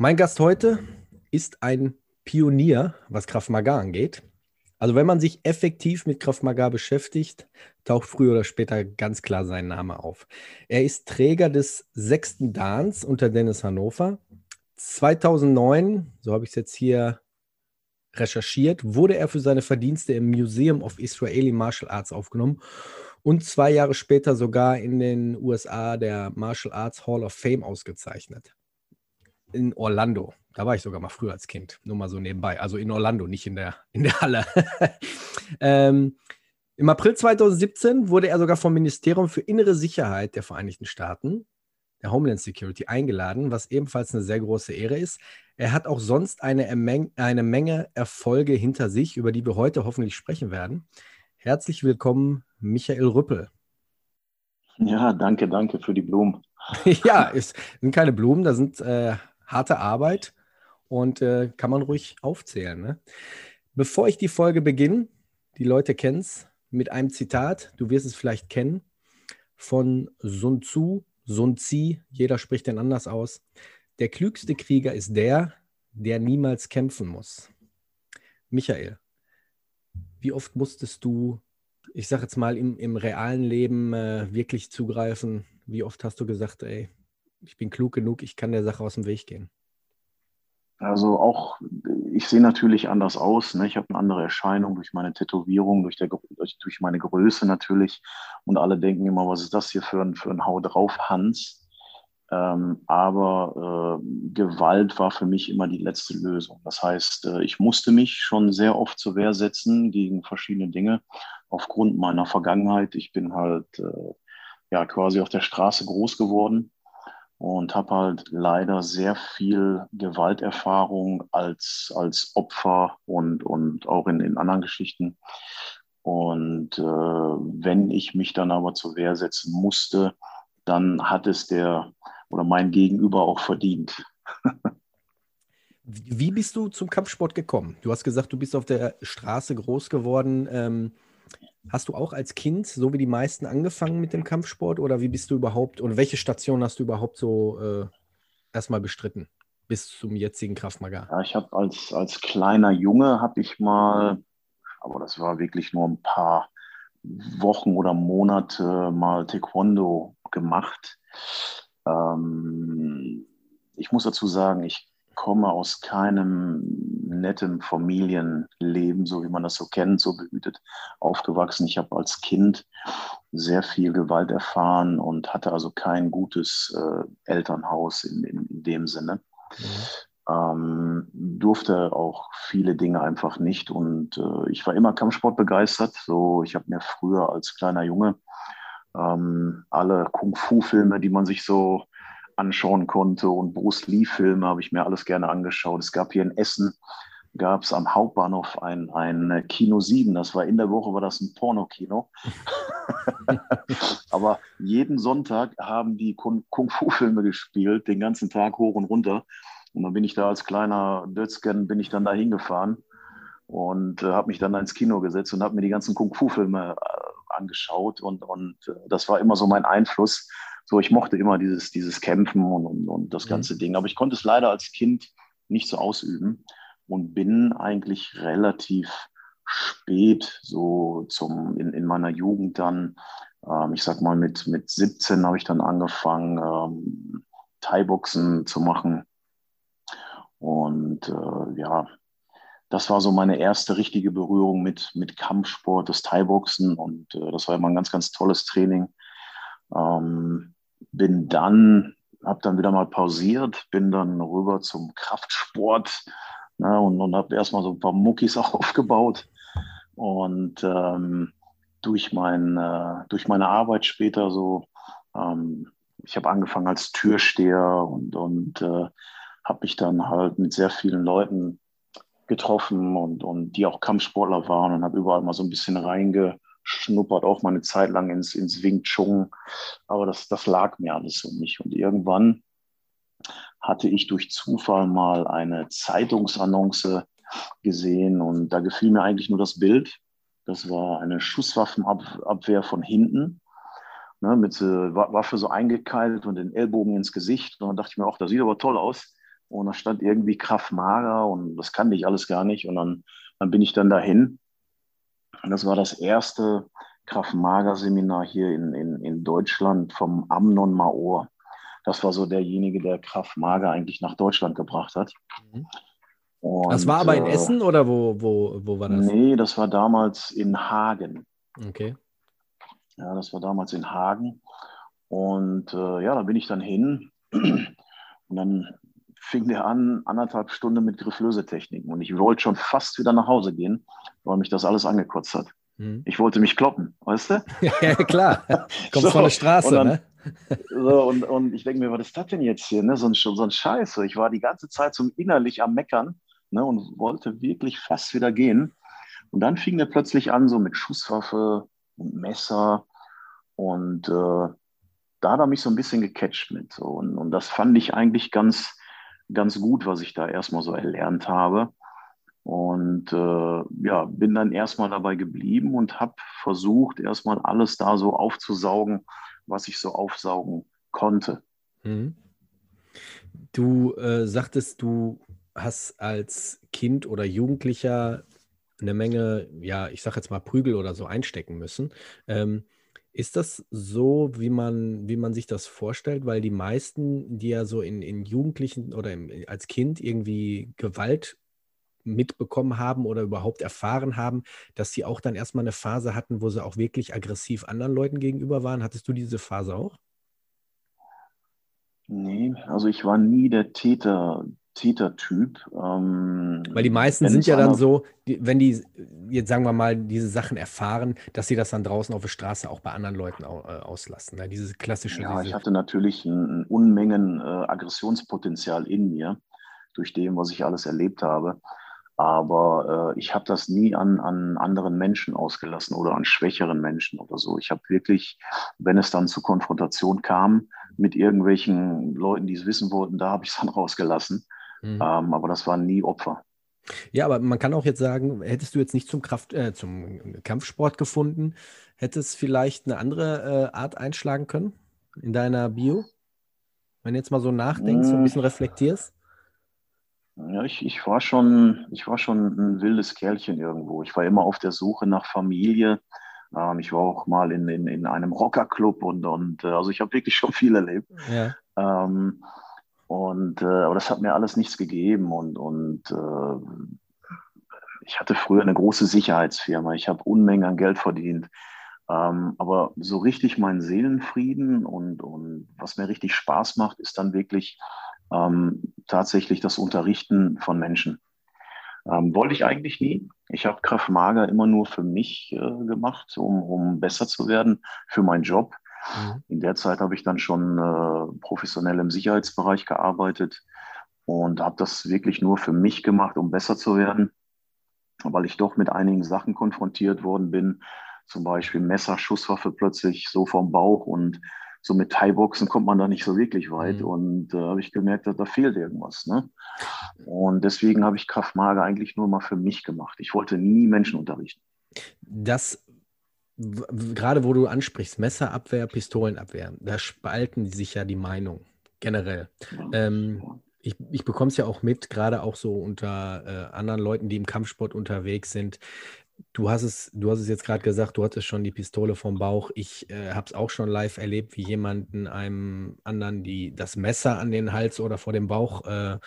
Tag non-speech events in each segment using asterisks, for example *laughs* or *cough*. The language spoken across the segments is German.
Mein Gast heute ist ein Pionier, was Kraft Maga angeht. Also wenn man sich effektiv mit Kraft Maga beschäftigt, taucht früher oder später ganz klar sein Name auf. Er ist Träger des sechsten Dans unter Dennis Hannover. 2009, so habe ich es jetzt hier recherchiert, wurde er für seine Verdienste im Museum of Israeli Martial Arts aufgenommen und zwei Jahre später sogar in den USA der Martial Arts Hall of Fame ausgezeichnet in Orlando. Da war ich sogar mal früher als Kind, nur mal so nebenbei. Also in Orlando, nicht in der, in der Halle. *laughs* ähm, Im April 2017 wurde er sogar vom Ministerium für innere Sicherheit der Vereinigten Staaten, der Homeland Security, eingeladen, was ebenfalls eine sehr große Ehre ist. Er hat auch sonst eine, eine Menge Erfolge hinter sich, über die wir heute hoffentlich sprechen werden. Herzlich willkommen, Michael Rüppel. Ja, danke, danke für die Blumen. *laughs* ja, es sind keine Blumen, da sind äh, harte Arbeit und äh, kann man ruhig aufzählen. Ne? Bevor ich die Folge beginne, die Leute kennen es, mit einem Zitat, du wirst es vielleicht kennen, von Sun Tzu, Sun Tzu, jeder spricht den anders aus. Der klügste Krieger ist der, der niemals kämpfen muss. Michael, wie oft musstest du, ich sage jetzt mal, im, im realen Leben äh, wirklich zugreifen? Wie oft hast du gesagt, ey, ich bin klug genug, ich kann der Sache aus dem Weg gehen. Also auch, ich sehe natürlich anders aus. Ne? Ich habe eine andere Erscheinung durch meine Tätowierung, durch, der, durch, meine Größe natürlich. Und alle denken immer, was ist das hier für ein, für ein Hau drauf, Hans? Ähm, aber äh, Gewalt war für mich immer die letzte Lösung. Das heißt, äh, ich musste mich schon sehr oft zur Wehr setzen gegen verschiedene Dinge aufgrund meiner Vergangenheit. Ich bin halt äh, ja quasi auf der Straße groß geworden und habe halt leider sehr viel Gewalterfahrung als, als Opfer und, und auch in, in anderen Geschichten. Und äh, wenn ich mich dann aber zur Wehr setzen musste, dann hat es der oder mein Gegenüber auch verdient. Wie bist du zum Kampfsport gekommen? Du hast gesagt, du bist auf der Straße groß geworden. Ähm, Hast du auch als Kind, so wie die meisten, angefangen mit dem Kampfsport oder wie bist du überhaupt und welche Station hast du überhaupt so äh, erstmal bestritten bis zum jetzigen Kraftmagar? Ja, ich habe als, als kleiner Junge habe ich mal, aber das war wirklich nur ein paar Wochen oder Monate mal Taekwondo gemacht. Ähm, ich muss dazu sagen, ich komme aus keinem netten Familienleben, so wie man das so kennt, so behütet aufgewachsen. Ich habe als Kind sehr viel Gewalt erfahren und hatte also kein gutes äh, Elternhaus in, in, in, dem Sinne. Mhm. Ähm, durfte auch viele Dinge einfach nicht und äh, ich war immer Kampfsport begeistert. So, ich habe mir früher als kleiner Junge ähm, alle Kung-Fu-Filme, die man sich so anschauen konnte und Bruce Lee-Filme habe ich mir alles gerne angeschaut. Es gab hier in Essen, gab es am Hauptbahnhof ein, ein Kino 7, das war in der Woche, war das ein Pornokino. *laughs* Aber jeden Sonntag haben die Kung-Fu-Filme gespielt, den ganzen Tag hoch und runter. Und dann bin ich da als kleiner Dötzgen, bin ich dann da hingefahren und äh, habe mich dann da ins Kino gesetzt und habe mir die ganzen Kung-Fu-Filme äh, angeschaut. Und, und äh, das war immer so mein Einfluss. So, ich mochte immer dieses, dieses Kämpfen und, und, und das mhm. ganze mhm. Ding. Aber ich konnte es leider als Kind nicht so ausüben und bin eigentlich relativ spät, so zum, in, in meiner Jugend dann, ähm, ich sag mal mit, mit 17 habe ich dann angefangen, ähm, Thai-Boxen zu machen. Und äh, ja, das war so meine erste richtige Berührung mit, mit Kampfsport, das Thai-Boxen. Und äh, das war immer ein ganz, ganz tolles Training. Ähm, bin dann, habe dann wieder mal pausiert, bin dann rüber zum Kraftsport Ne, und und habe erstmal so ein paar Muckis *laughs* auch aufgebaut. Und ähm, durch, mein, äh, durch meine Arbeit später so, ähm, ich habe angefangen als Türsteher und, und äh, habe mich dann halt mit sehr vielen Leuten getroffen und, und die auch Kampfsportler waren und habe überall mal so ein bisschen reingeschnuppert, auch mal eine Zeit lang ins, ins Wing Chun. Aber das, das lag mir alles so nicht. Und irgendwann hatte ich durch Zufall mal eine Zeitungsannonce gesehen und da gefiel mir eigentlich nur das Bild. Das war eine Schusswaffenabwehr von hinten, ne, mit äh, Waffe so eingekeilt und den Ellbogen ins Gesicht. Und dann dachte ich mir, auch, das sieht aber toll aus. Und da stand irgendwie Kraft Mager und das kannte ich alles gar nicht. Und dann, dann bin ich dann dahin. Das war das erste Kraft Mager Seminar hier in, in, in Deutschland vom Amnon Maor. Das war so derjenige, der Kraft Mager eigentlich nach Deutschland gebracht hat. Mhm. Und, das war aber in äh, Essen oder wo, wo, wo war das? Nee, das war damals in Hagen. Okay. Ja, das war damals in Hagen. Und äh, ja, da bin ich dann hin. Und dann fing der an, anderthalb Stunden mit Grifflöse-Techniken. Und ich wollte schon fast wieder nach Hause gehen, weil mich das alles angekotzt hat. Hm. Ich wollte mich kloppen, weißt du? *laughs* ja, klar. *laughs* Kommst so, von der Straße, dann, ne? *laughs* so, und, und ich denke mir, was ist das denn jetzt hier? Ne? So, ein, so ein Scheiße. Ich war die ganze Zeit so innerlich am Meckern ne? und wollte wirklich fast wieder gehen. Und dann fing er plötzlich an, so mit Schusswaffe und Messer. Und äh, da hat er mich so ein bisschen gecatcht mit. So. Und, und das fand ich eigentlich ganz, ganz gut, was ich da erstmal so erlernt habe. Und äh, ja, bin dann erstmal dabei geblieben und habe versucht, erstmal alles da so aufzusaugen, was ich so aufsaugen konnte. Mhm. Du äh, sagtest, du hast als Kind oder Jugendlicher eine Menge, ja, ich sag jetzt mal Prügel oder so einstecken müssen. Ähm, ist das so, wie man, wie man sich das vorstellt? Weil die meisten, die ja so in, in Jugendlichen oder im, als Kind irgendwie Gewalt mitbekommen haben oder überhaupt erfahren haben, dass sie auch dann erstmal eine Phase hatten, wo sie auch wirklich aggressiv anderen Leuten gegenüber waren. Hattest du diese Phase auch? Nee, also ich war nie der Täter, Tätertyp. Ähm, Weil die meisten sind ja dann so, die, wenn die jetzt sagen wir mal diese Sachen erfahren, dass sie das dann draußen auf der Straße auch bei anderen Leuten au, äh, auslassen. Ne? Diese klassische. Ja, diese... ich hatte natürlich ein, ein Unmengen äh, Aggressionspotenzial in mir durch dem, was ich alles erlebt habe. Aber äh, ich habe das nie an, an anderen Menschen ausgelassen oder an schwächeren Menschen oder so. Ich habe wirklich, wenn es dann zur Konfrontation kam mit irgendwelchen Leuten, die es wissen wollten, da habe ich es dann rausgelassen. Mhm. Ähm, aber das waren nie Opfer. Ja, aber man kann auch jetzt sagen, hättest du jetzt nicht zum, Kraft, äh, zum Kampfsport gefunden, hättest vielleicht eine andere äh, Art einschlagen können in deiner Bio? Wenn du jetzt mal so nachdenkst, mhm. ein bisschen reflektierst? Ja, ich, ich, war schon, ich war schon ein wildes Kerlchen irgendwo. Ich war immer auf der Suche nach Familie. Ähm, ich war auch mal in, in, in einem Rockerclub und, und äh, also ich habe wirklich schon viel erlebt. Ja. Ähm, und, äh, aber das hat mir alles nichts gegeben. Und, und äh, ich hatte früher eine große Sicherheitsfirma. Ich habe Unmengen an Geld verdient. Ähm, aber so richtig meinen Seelenfrieden und, und was mir richtig Spaß macht, ist dann wirklich ähm, tatsächlich das Unterrichten von Menschen. Ähm, wollte ich eigentlich nie. Ich habe Kraft Mager immer nur für mich äh, gemacht, um, um besser zu werden, für meinen Job. Mhm. In der Zeit habe ich dann schon äh, professionell im Sicherheitsbereich gearbeitet und habe das wirklich nur für mich gemacht, um besser zu werden, weil ich doch mit einigen Sachen konfrontiert worden bin, zum Beispiel Messer, Schusswaffe plötzlich so vom Bauch und so mit Thai-Boxen kommt man da nicht so wirklich weit. Mhm. Und da äh, habe ich gemerkt, da, da fehlt irgendwas. Ne? Und deswegen habe ich Kraftmager eigentlich nur mal für mich gemacht. Ich wollte nie Menschen unterrichten. Das gerade wo du ansprichst, Messerabwehr, Pistolenabwehr, da spalten sich ja die Meinung generell. Ja. Ähm, ich, ich bekomme es ja auch mit, gerade auch so unter äh, anderen Leuten, die im Kampfsport unterwegs sind. Du hast es, du hast es jetzt gerade gesagt, du hattest schon die Pistole vom Bauch. Ich äh, habe es auch schon live erlebt, wie jemanden einem anderen die das Messer an den Hals oder vor dem Bauch äh,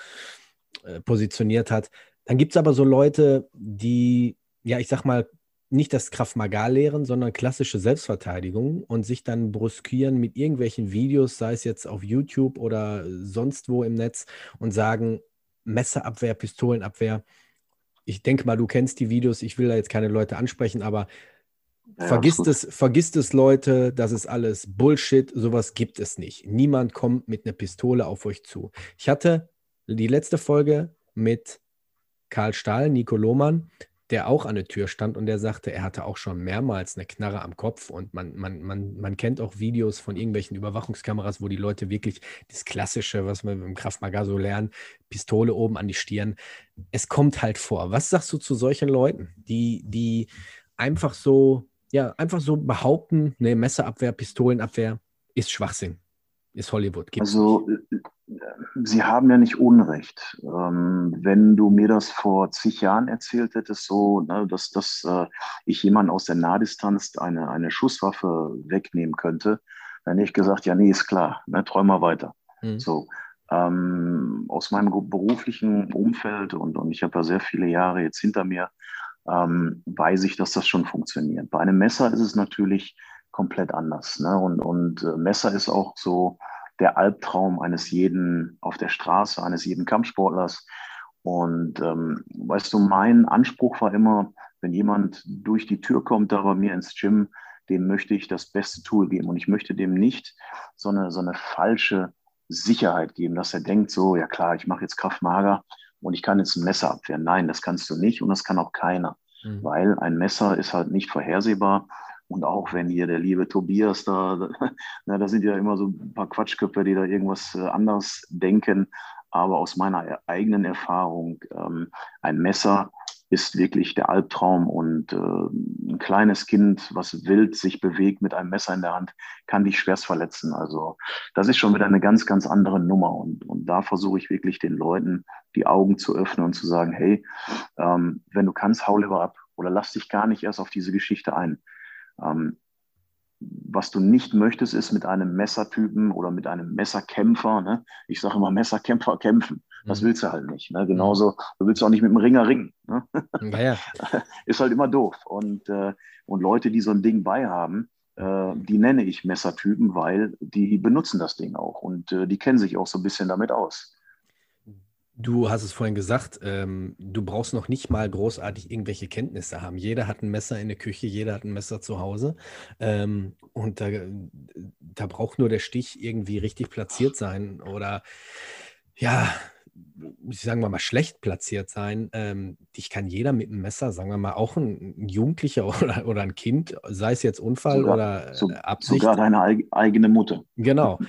äh positioniert hat. Dann gibt es aber so Leute, die, ja, ich sag mal, nicht das Kraft Maga lehren, sondern klassische Selbstverteidigung und sich dann brüskieren mit irgendwelchen Videos, sei es jetzt auf YouTube oder sonst wo im Netz und sagen, Messerabwehr, Pistolenabwehr. Ich denke mal, du kennst die Videos. Ich will da jetzt keine Leute ansprechen, aber ja, vergisst, es, vergisst es, Leute, das ist alles Bullshit. Sowas gibt es nicht. Niemand kommt mit einer Pistole auf euch zu. Ich hatte die letzte Folge mit Karl Stahl, Nico Lohmann, der auch an der Tür stand und der sagte, er hatte auch schon mehrmals eine Knarre am Kopf und man, man, man, man kennt auch Videos von irgendwelchen Überwachungskameras, wo die Leute wirklich das Klassische, was wir im Kraftmagar so lernen, Pistole oben an die Stirn. Es kommt halt vor. Was sagst du zu solchen Leuten, die, die einfach so, ja, einfach so behaupten, ne, Messerabwehr, Pistolenabwehr ist Schwachsinn, ist Hollywood. Gibt's also nicht. Sie haben ja nicht Unrecht. Ähm, wenn du mir das vor zig Jahren erzählt hättest, so, ne, dass, dass äh, ich jemanden aus der Nahdistanz eine, eine Schusswaffe wegnehmen könnte, dann hätte ich gesagt, ja, nee, ist klar, ne, träum mal weiter. Mhm. So, ähm, aus meinem beruflichen Umfeld und, und ich habe ja sehr viele Jahre jetzt hinter mir, ähm, weiß ich, dass das schon funktioniert. Bei einem Messer ist es natürlich komplett anders. Ne? Und, und äh, Messer ist auch so, der Albtraum eines jeden auf der Straße, eines jeden Kampfsportlers. Und ähm, weißt du, mein Anspruch war immer, wenn jemand durch die Tür kommt, da bei mir ins Gym, dem möchte ich das beste Tool geben. Und ich möchte dem nicht so eine, so eine falsche Sicherheit geben, dass er denkt, so, ja klar, ich mache jetzt Kraftmager und ich kann jetzt ein Messer abwehren. Nein, das kannst du nicht und das kann auch keiner. Mhm. Weil ein Messer ist halt nicht vorhersehbar und auch wenn hier der liebe Tobias da, *laughs* na, da sind ja immer so ein paar Quatschköpfe, die da irgendwas äh, anders denken. Aber aus meiner e-, eigenen Erfahrung, ähm, ein Messer ist wirklich der Albtraum und äh, ein kleines Kind, was wild sich bewegt mit einem Messer in der Hand, kann dich schwerst verletzen. Also das ist schon wieder eine ganz, ganz andere Nummer. Und, und da versuche ich wirklich den Leuten die Augen zu öffnen und zu sagen, hey, ähm, wenn du kannst, hau lieber ab oder lass dich gar nicht erst auf diese Geschichte ein. Ähm, was du nicht möchtest, ist mit einem Messertypen oder mit einem Messerkämpfer, ne? ich sage immer Messerkämpfer kämpfen. Das mhm. willst du halt nicht. Ne? Genauso, du willst auch nicht mit dem Ringer ringen. Ne? Naja. *laughs* ist halt immer doof. Und, äh, und Leute, die so ein Ding beihaben, äh, die nenne ich Messertypen, weil die benutzen das Ding auch und äh, die kennen sich auch so ein bisschen damit aus. Du hast es vorhin gesagt, ähm, du brauchst noch nicht mal großartig irgendwelche Kenntnisse haben. Jeder hat ein Messer in der Küche, jeder hat ein Messer zu Hause. Ähm, und da, da braucht nur der Stich irgendwie richtig platziert sein oder ja, sagen wir mal, schlecht platziert sein. Ähm, dich kann jeder mit einem Messer, sagen wir mal, auch ein, Jugendlicher *laughs* oder, oder ein Kind, sei es jetzt Unfall sogar, oder so, Absicht. Sogar deine eigene Mutter. Genau,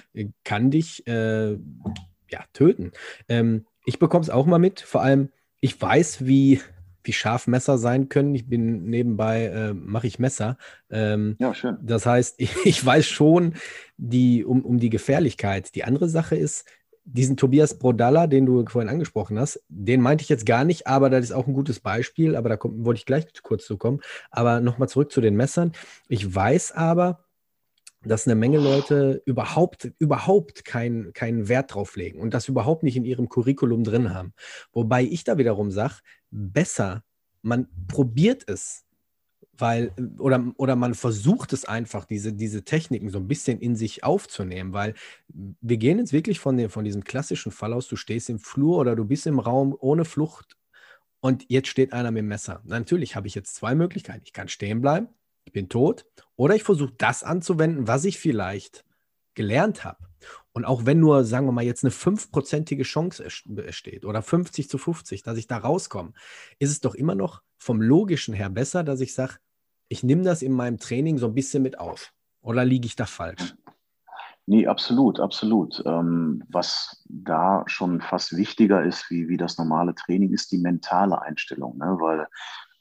kann dich äh, ja, töten. Ähm, ich bekomme es auch mal mit. Vor allem, ich weiß, wie, wie scharf Messer sein können. Ich bin nebenbei, äh, mache ich Messer. Ähm, ja, schön. Das heißt, ich, *laughs* ich, weiß schon die, um, um die Gefährlichkeit. Die andere Sache ist, diesen Tobias Brodalla, den du vorhin angesprochen hast, den meinte ich jetzt gar nicht, aber das ist auch ein gutes Beispiel, aber da kommt, wollte ich gleich kurz zu kommen. Aber nochmal zurück zu den Messern. Ich weiß aber, dass eine Menge Leute überhaupt, überhaupt keinen kein Wert drauf legen und das überhaupt nicht in ihrem Curriculum drin haben. Wobei ich da wiederum sage, besser, man probiert es, weil, oder, oder man versucht es einfach, diese, diese Techniken so ein bisschen in sich aufzunehmen, weil wir gehen jetzt wirklich von, dem, von diesem klassischen Fall aus, du stehst im Flur oder du bist im Raum ohne Flucht und jetzt steht einer mit dem Messer. Natürlich habe ich jetzt zwei Möglichkeiten. Ich kann stehen bleiben ich bin tot, oder ich versuche das anzuwenden, was ich vielleicht gelernt habe. Und auch wenn nur, sagen wir mal, jetzt eine fünfprozentige Chance besteht oder 50 zu 50, dass ich da rauskomme, ist es doch immer noch vom Logischen her besser, dass ich sage, ich nehme das in meinem Training so ein bisschen mit auf. Oder liege ich da falsch? Nee, absolut, absolut. Ähm, was da schon fast wichtiger ist, wie, wie das normale Training, ist die mentale Einstellung. Ne? Weil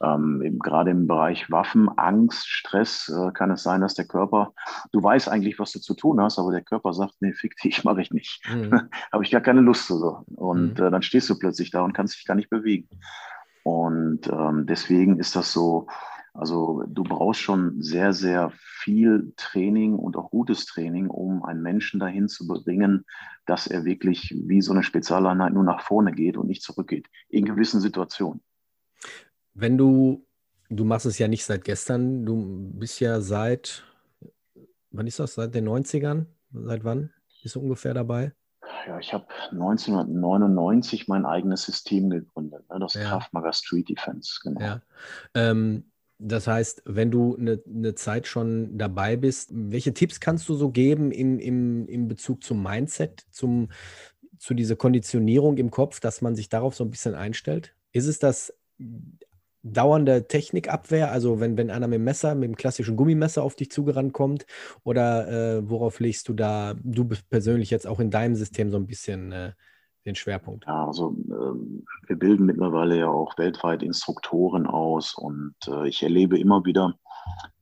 ähm, gerade im Bereich Waffen, Angst, Stress äh, kann es sein, dass der Körper, du weißt eigentlich, was du zu tun hast, aber der Körper sagt, nee, fick dich, *laughs* mache ich nicht. Mhm. *laughs* Habe ich gar keine Lust zu so. Und mhm. äh, dann stehst du plötzlich da und kannst dich gar nicht bewegen. Und ähm, deswegen ist das so, also du brauchst schon sehr, sehr viel Training und auch gutes Training, um einen Menschen dahin zu bringen, dass er wirklich wie so eine Spezialeinheit nur nach vorne geht und nicht zurückgeht, in gewissen Situationen. Wenn du, du machst es ja nicht seit gestern, du bist ja seit, wann ist das, seit den 90ern? Seit wann bist du ungefähr dabei? Ja, ich habe 1999 mein eigenes System gegründet, ne? das ja. Kraftmager Street Defense. Genau. Ja. Ähm, das heißt, wenn du eine, eine Zeit schon dabei bist, welche Tipps kannst du so geben in, in, in Bezug zum Mindset, zum, zu dieser Konditionierung im Kopf, dass man sich darauf so ein bisschen einstellt? Ist es das dauernde Technikabwehr, also wenn, wenn einer mit dem Messer, mit dem klassischen Gummimesser auf dich zugerannt kommt? Oder äh, worauf legst du da, du persönlich jetzt auch in deinem System so ein bisschen äh, den Schwerpunkt? Ja, also äh, wir bilden mittlerweile ja auch weltweit Instruktoren aus und äh, ich erlebe immer wieder,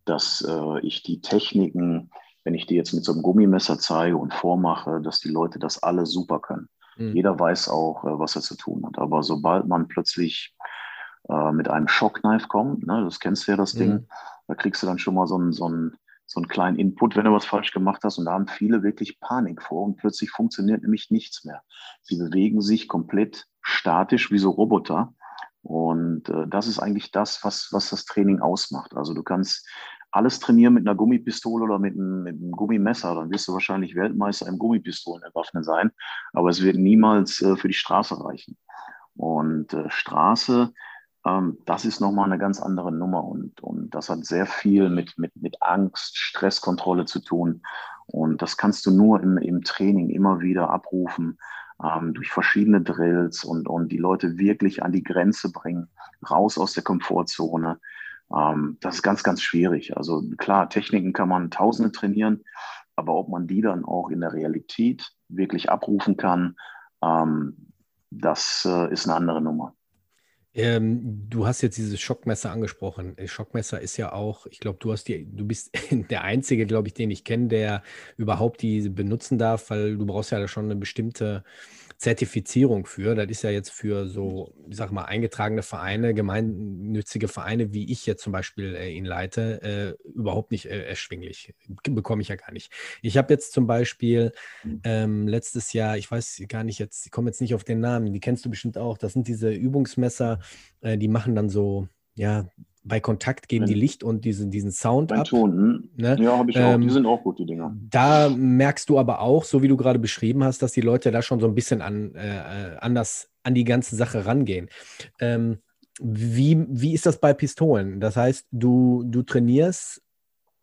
dass äh, ich die Techniken, wenn ich die jetzt mit so einem Gummimesser zeige und vormache, dass die Leute das alle super können. Mhm. Jeder weiß auch, äh, was er zu tun hat. Aber sobald man plötzlich äh, mit einem Shockknife kommt, ne, das kennst du ja das mhm. Ding, da kriegst du dann schon mal so einen, so, einen, so einen kleinen Input, wenn du was falsch gemacht hast. Und da haben viele wirklich Panik vor und plötzlich funktioniert nämlich nichts mehr. Sie bewegen sich komplett statisch wie so Roboter. Und äh, das ist eigentlich das, was, was das Training ausmacht. Also du kannst alles trainieren mit einer Gummipistole oder mit einem, mit einem Gummimesser, dann wirst du wahrscheinlich Weltmeister im Gummipistolenerwaffnen sein, aber es wird niemals äh, für die Straße reichen. Und äh, Straße das ist nochmal eine ganz andere Nummer und, und das hat sehr viel mit, mit, mit Angst, Stresskontrolle zu tun. Und das kannst du nur im, im Training immer wieder abrufen, ähm, durch verschiedene Drills und, und die Leute wirklich an die Grenze bringen, raus aus der Komfortzone. Ähm, das ist ganz, ganz schwierig. Also klar, Techniken kann man tausende trainieren, aber ob man die dann auch in der Realität wirklich abrufen kann, ähm, das äh, ist eine andere Nummer. Ähm, du hast jetzt dieses Schockmesser angesprochen. Das Schockmesser ist ja auch, ich glaube, du hast die, du bist *laughs* der Einzige, glaube ich, den ich kenne, der überhaupt die benutzen darf, weil du brauchst ja schon eine bestimmte Zertifizierung für. Das ist ja jetzt für so, ich sag mal, eingetragene Vereine, gemeinnützige Vereine, wie ich jetzt zum Beispiel äh, ihn leite, äh, überhaupt nicht äh, erschwinglich. Bekomme ich ja gar nicht. Ich habe jetzt zum Beispiel ähm, letztes Jahr, ich weiß gar nicht jetzt, ich komme jetzt nicht auf den Namen, die kennst du bestimmt auch. Das sind diese Übungsmesser, äh, die machen dann so, ja, bei Kontakt geben die Licht und diesen, diesen Sound ab. Ton, hm? ne? Ja, habe ich auch. Ähm, die sind auch gut, die Dinger. Da merkst du aber auch, so wie du gerade beschrieben hast, dass die Leute da schon so ein bisschen an, äh, anders an die ganze Sache rangehen. Ähm, wie, wie ist das bei Pistolen? Das heißt, du, du trainierst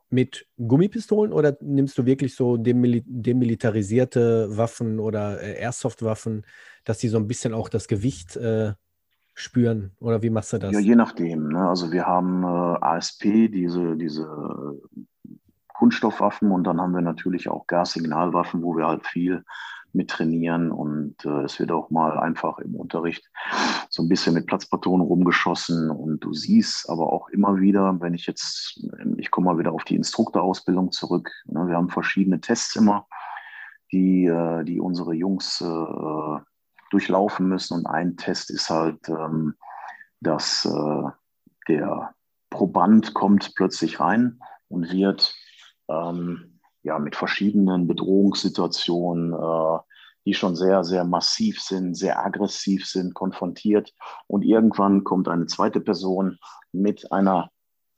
mit Gummipistolen oder nimmst du wirklich so demil demilitarisierte Waffen oder äh, Airsoft-Waffen, dass die so ein bisschen auch das Gewicht äh, spüren? Oder wie machst du das? Ja, je nachdem. Ne? Also wir haben äh, ASP, diese, diese Kunststoffwaffen und dann haben wir natürlich auch Gassignalwaffen, wo wir halt viel mit trainieren und äh, es wird auch mal einfach im Unterricht so ein bisschen mit Platzpatronen rumgeschossen und du siehst aber auch immer wieder, wenn ich jetzt, ich komme mal wieder auf die Instruktorausbildung zurück, ne, wir haben verschiedene Tests immer, die, äh, die unsere Jungs äh, durchlaufen müssen. Und ein Test ist halt, ähm, dass äh, der Proband kommt plötzlich rein und wird ähm, ja, mit verschiedenen Bedrohungssituationen, äh, die schon sehr, sehr massiv sind, sehr aggressiv sind, konfrontiert. Und irgendwann kommt eine zweite Person mit einer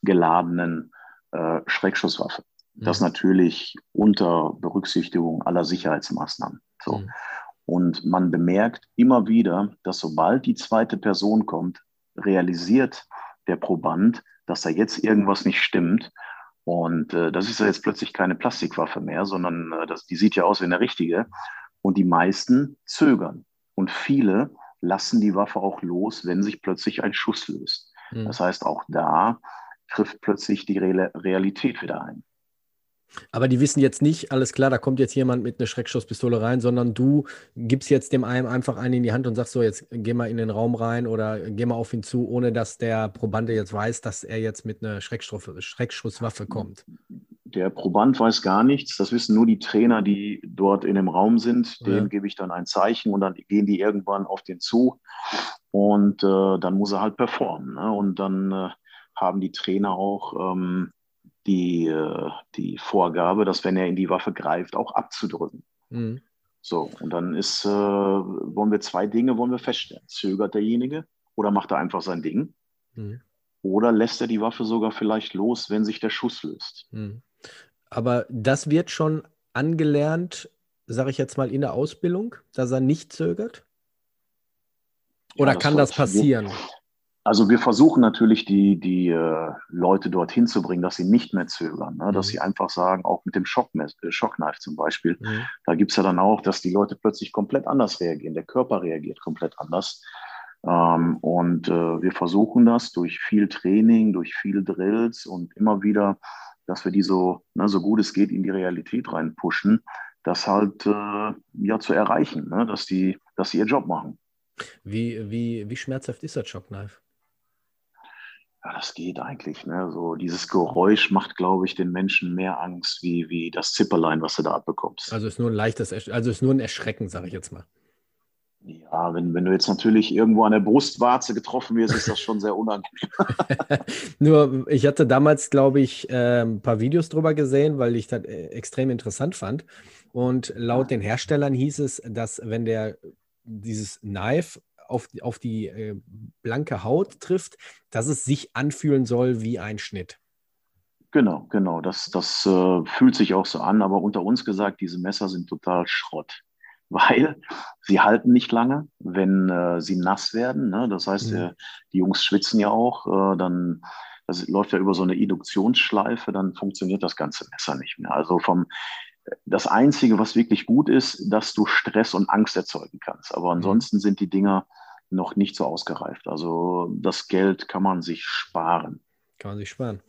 geladenen äh, Schreckschusswaffe. Das mhm. natürlich unter Berücksichtigung aller Sicherheitsmaßnahmen. So. Mhm. Und man bemerkt immer wieder, dass sobald die zweite Person kommt, realisiert der Proband, dass da jetzt irgendwas nicht stimmt. Und äh, das ist ja jetzt plötzlich keine Plastikwaffe mehr, sondern äh, das, die sieht ja aus wie eine richtige. Und die meisten zögern. Und viele lassen die Waffe auch los, wenn sich plötzlich ein Schuss löst. Mhm. Das heißt, auch da trifft plötzlich die Re Realität wieder ein. Aber die wissen jetzt nicht, alles klar, da kommt jetzt jemand mit einer Schreckschusspistole rein, sondern du gibst jetzt dem einen einfach einen in die Hand und sagst so, jetzt geh mal in den Raum rein oder geh mal auf ihn zu, ohne dass der Probande jetzt weiß, dass er jetzt mit einer Schreckschusswaffe kommt. Der Proband weiß gar nichts, das wissen nur die Trainer, die dort in dem Raum sind. Denen ja. gebe ich dann ein Zeichen und dann gehen die irgendwann auf den zu und äh, dann muss er halt performen. Ne? Und dann äh, haben die Trainer auch ähm, die, äh, die Vorgabe, dass wenn er in die Waffe greift, auch abzudrücken. Mhm. So, und dann ist, äh, wollen wir zwei Dinge wollen wir feststellen. Zögert derjenige oder macht er einfach sein Ding? Mhm. Oder lässt er die Waffe sogar vielleicht los, wenn sich der Schuss löst? Mhm. Aber das wird schon angelernt, sage ich jetzt mal, in der Ausbildung, dass er nicht zögert? Oder ja, das kann das passieren? Wir, also wir versuchen natürlich, die, die äh, Leute dorthin zu bringen, dass sie nicht mehr zögern, ne? dass mhm. sie einfach sagen, auch mit dem äh, Schockknife zum Beispiel, mhm. da gibt es ja dann auch, dass die Leute plötzlich komplett anders reagieren, der Körper reagiert komplett anders. Ähm, und äh, wir versuchen das durch viel Training, durch viele Drills und immer wieder, dass wir die so, ne, so gut es geht in die Realität reinpushen, das halt äh, ja zu erreichen, ne? dass, die, dass sie ihr Job machen. Wie, wie, wie schmerzhaft ist das Shockknife? Ja, das geht eigentlich. Ne? So dieses Geräusch macht, glaube ich, den Menschen mehr Angst wie, wie das Zipperlein, was du da abbekommst. Also ist nur ein leichtes, also ist nur ein Erschrecken, sage ich jetzt mal. Ja, wenn, wenn du jetzt natürlich irgendwo an der Brustwarze getroffen wirst, ist das schon sehr unangenehm. *laughs* *laughs* Nur, ich hatte damals, glaube ich, äh, ein paar Videos drüber gesehen, weil ich das äh, extrem interessant fand. Und laut den Herstellern hieß es, dass wenn der dieses Knife auf, auf die äh, blanke Haut trifft, dass es sich anfühlen soll wie ein Schnitt. Genau, genau. Das, das äh, fühlt sich auch so an, aber unter uns gesagt, diese Messer sind total Schrott, *laughs* weil sie halten nicht lange, wenn äh, sie nass werden. Ne? Das heißt, mhm. Äh, die Jungs schwitzen ja auch, äh, dann das läuft ja über so eine Induktionsschleife, dann funktioniert das ganze Messer nicht mehr. Also vom das Einzige, was wirklich gut ist, dass du Stress und Angst erzeugen kannst. Aber mhm. ansonsten sind die Dinger noch nicht so ausgereift. Also das Geld kann man sich sparen. Kann man sich sparen.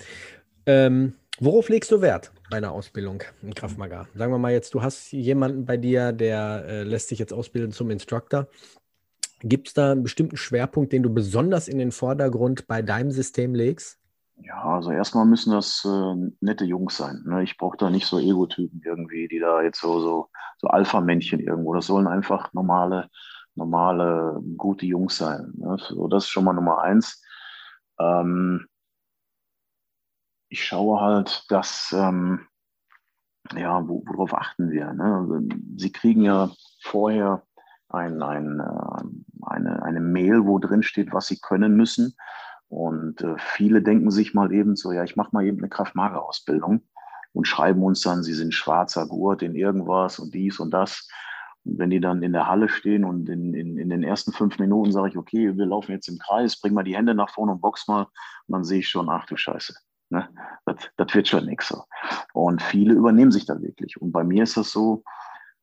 Ähm, worauf legst du Wert bei einer Ausbildung in Kraftmagar? Sagen wir mal jetzt, du hast jemanden bei dir, der äh, lässt sich jetzt ausbilden zum Instructor. Gibt es da einen bestimmten Schwerpunkt, den du besonders in den Vordergrund bei deinem System legst? Ja, also erstmal müssen das äh, nette Jungs sein. Ne? Ich brauche da nicht so Ego-Typen irgendwie, die da jetzt so, so, so Alpha-Männchen irgendwo. Das sollen einfach normale, normale, gute Jungs sein. Ne? So, das ist schon mal Nummer eins. Ähm, ich schaue halt, dass, ähm, ja, wo, worauf achten wir? Ne? Sie kriegen ja vorher ein, ein, äh, eine, eine Mail, wo drin steht, was sie können müssen. Und äh, viele denken sich mal eben so, ja, ich mache mal eben eine Kraftmager-Ausbildung und schreiben uns dann, sie sind schwarzer Gurt in irgendwas und dies und das. Wenn die dann in der Halle stehen und in, in, in den ersten fünf Minuten sage ich, okay, wir laufen jetzt im Kreis, bring mal die Hände nach vorne und box mal, und dann sehe ich schon, ach du Scheiße, ne? das, das wird schon nichts so. Und viele übernehmen sich da wirklich. Und bei mir ist das so,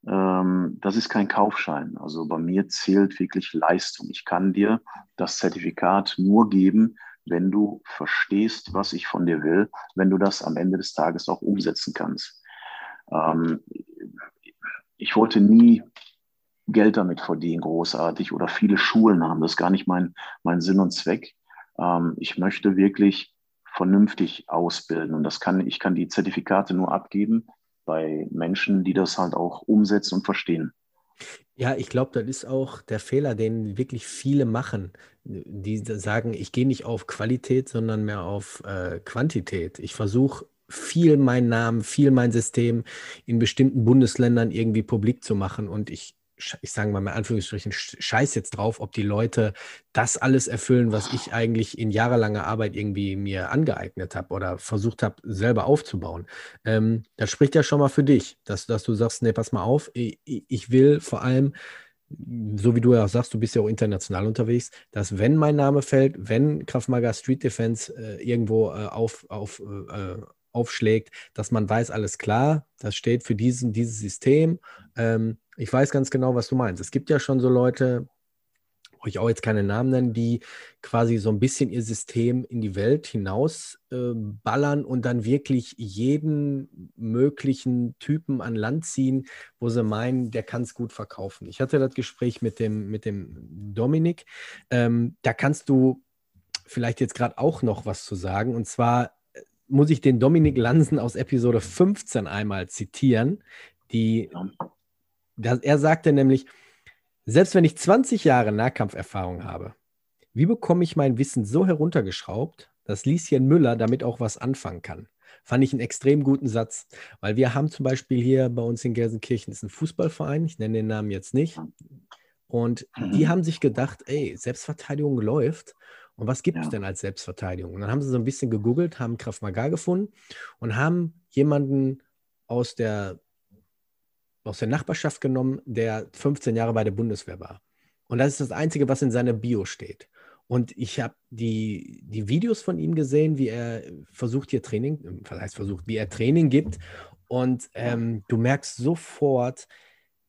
ähm, das ist kein Kaufschein. Also bei mir zählt wirklich Leistung. Ich kann dir das Zertifikat nur geben, wenn du verstehst, was ich von dir will, wenn du das am Ende des Tages auch umsetzen kannst. Ähm, ich wollte nie Geld damit verdienen, großartig, oder viele Schulen haben. Das ist gar nicht mein, mein Sinn und Zweck. Ähm, ich möchte wirklich vernünftig ausbilden und das kann, ich kann die Zertifikate nur abgeben, bei Menschen, die das halt auch umsetzen und verstehen. Ja, ich glaube, das ist auch der Fehler, den wirklich viele machen. Die sagen, ich gehe nicht auf Qualität, sondern mehr auf äh, Quantität. Ich versuche viel meinen Namen, viel mein System in bestimmten Bundesländern irgendwie publik zu machen und ich ich sage mal in Anführungsstrichen, scheiß jetzt drauf, ob die Leute das alles erfüllen, was ich eigentlich in jahrelanger Arbeit irgendwie mir angeeignet habe oder versucht habe, selber aufzubauen. Ähm, das spricht ja schon mal für dich, dass, dass du sagst, nee, pass mal auf, ich, ich will vor allem, so wie du ja auch sagst, du bist ja auch international unterwegs, dass wenn mein Name fällt, wenn Kraftmager Street Defense äh, irgendwo äh, auf, auf, äh, aufschlägt, dass man weiß, alles klar, das steht für diesen, dieses System. Ähm, ich weiß ganz genau, was du meinst. Es gibt ja schon so Leute, wo ich auch jetzt keine Namen nenne, die quasi so ein bisschen ihr System in die Welt hinaus äh, ballern und dann wirklich jeden möglichen Typen an Land ziehen, wo sie meinen, der kann es gut verkaufen. Ich hatte das Gespräch mit dem, mit dem Dominik. Ähm, da kannst du vielleicht jetzt gerade auch noch was zu sagen. Und zwar muss ich den Dominik Lansen aus Episode 15 einmal zitieren, die er sagte nämlich, selbst wenn ich 20 Jahre Nahkampferfahrung habe, wie bekomme ich mein Wissen so heruntergeschraubt, dass Lieschen Müller damit auch was anfangen kann? Fand ich einen extrem guten Satz, weil wir haben zum Beispiel hier bei uns in Gelsenkirchen ist ein Fußballverein, ich nenne den Namen jetzt nicht, und die mhm. haben sich gedacht, ey, Selbstverteidigung läuft. Und was gibt es denn als Selbstverteidigung? Und dann haben sie so ein bisschen gegoogelt, haben Kraft Maga gefunden und haben jemanden aus der aus der Nachbarschaft genommen, der 15 Jahre bei der Bundeswehr war. Und das ist das Einzige, was in seiner Bio steht. Und ich habe die, die Videos von ihm gesehen, wie er versucht hier Training, was heißt versucht, wie er Training gibt. Und ähm, du merkst sofort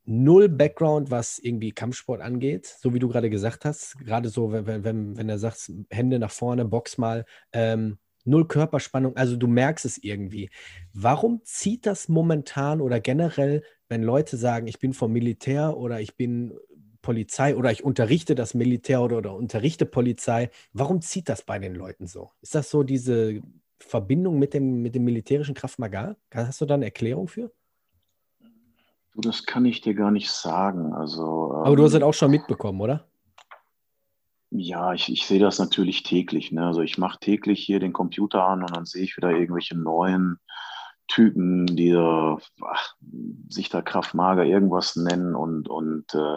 null Background, was irgendwie Kampfsport angeht, so wie du gerade gesagt hast. Gerade so, wenn, wenn, wenn er sagt, Hände nach vorne, Box mal. Ähm, null Körperspannung, also du merkst es irgendwie. Warum zieht das momentan oder generell, wenn Leute sagen, ich bin vom Militär oder ich bin Polizei oder ich unterrichte das Militär oder, oder unterrichte Polizei, warum zieht das bei den Leuten so? Ist das so diese Verbindung mit dem, mit dem militärischen Kraftmagar? Hast du da eine Erklärung für? Das kann ich dir gar nicht sagen. Also, Aber du hast es ähm, auch schon mitbekommen, oder? Ja, ich, ich sehe das natürlich täglich. Ne? Also ich mache täglich hier den Computer an und dann sehe ich wieder irgendwelche neuen Typen, die da, ach, sich da Kraftmager irgendwas nennen und, und äh,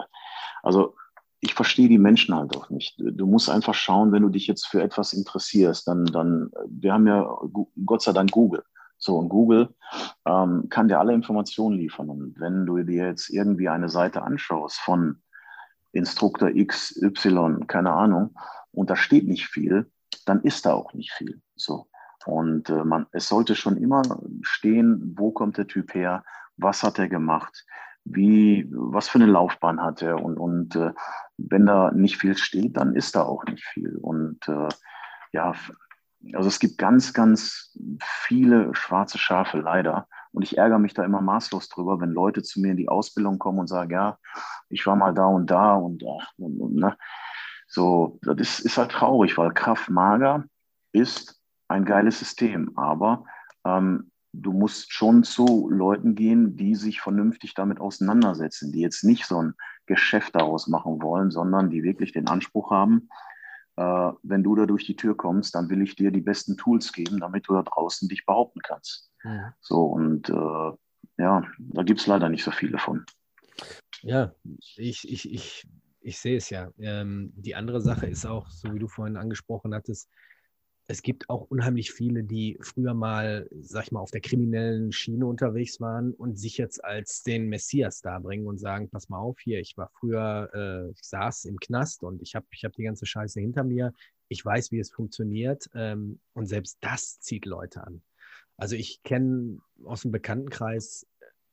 also ich verstehe die Menschen halt auch nicht. Du musst einfach schauen, wenn du dich jetzt für etwas interessierst, dann, dann, wir haben ja Gott sei Dank Google. So, und Google ähm, kann dir alle Informationen liefern. Und wenn du dir jetzt irgendwie eine Seite anschaust von Instruktor X, Y, keine Ahnung, und da steht nicht viel, dann ist da auch nicht viel. So. Und äh, man, es sollte schon immer stehen, wo kommt der Typ her, was hat er gemacht, wie, was für eine Laufbahn hat er. Und, und äh, wenn da nicht viel steht, dann ist da auch nicht viel. Und äh, ja, also es gibt ganz, ganz viele schwarze Schafe leider. Und ich ärgere mich da immer maßlos drüber, wenn Leute zu mir in die Ausbildung kommen und sagen, ja, ich war mal da und da und, und, und ne. So, das ist, ist halt traurig, weil Kraft Mager ist ein geiles System, aber ähm, du musst schon zu Leuten gehen, die sich vernünftig damit auseinandersetzen, die jetzt nicht so ein Geschäft daraus machen wollen, sondern die wirklich den Anspruch haben, äh, wenn du da durch die Tür kommst, dann will ich dir die besten Tools geben, damit du da draußen dich behaupten kannst. Ja. So, und äh, ja, da gibt es leider nicht so viele von. Ja, ich, ich, ich, ich sehe es ja. Ähm, die andere Sache ist auch, so wie du vorhin angesprochen hattest, es gibt auch unheimlich viele, die früher mal, sag ich mal, auf der kriminellen Schiene unterwegs waren und sich jetzt als den Messias darbringen und sagen, pass mal auf hier, ich war früher, äh, ich saß im Knast und ich habe ich hab die ganze Scheiße hinter mir, ich weiß, wie es funktioniert ähm, und selbst das zieht Leute an. Also ich kenne aus dem Bekanntenkreis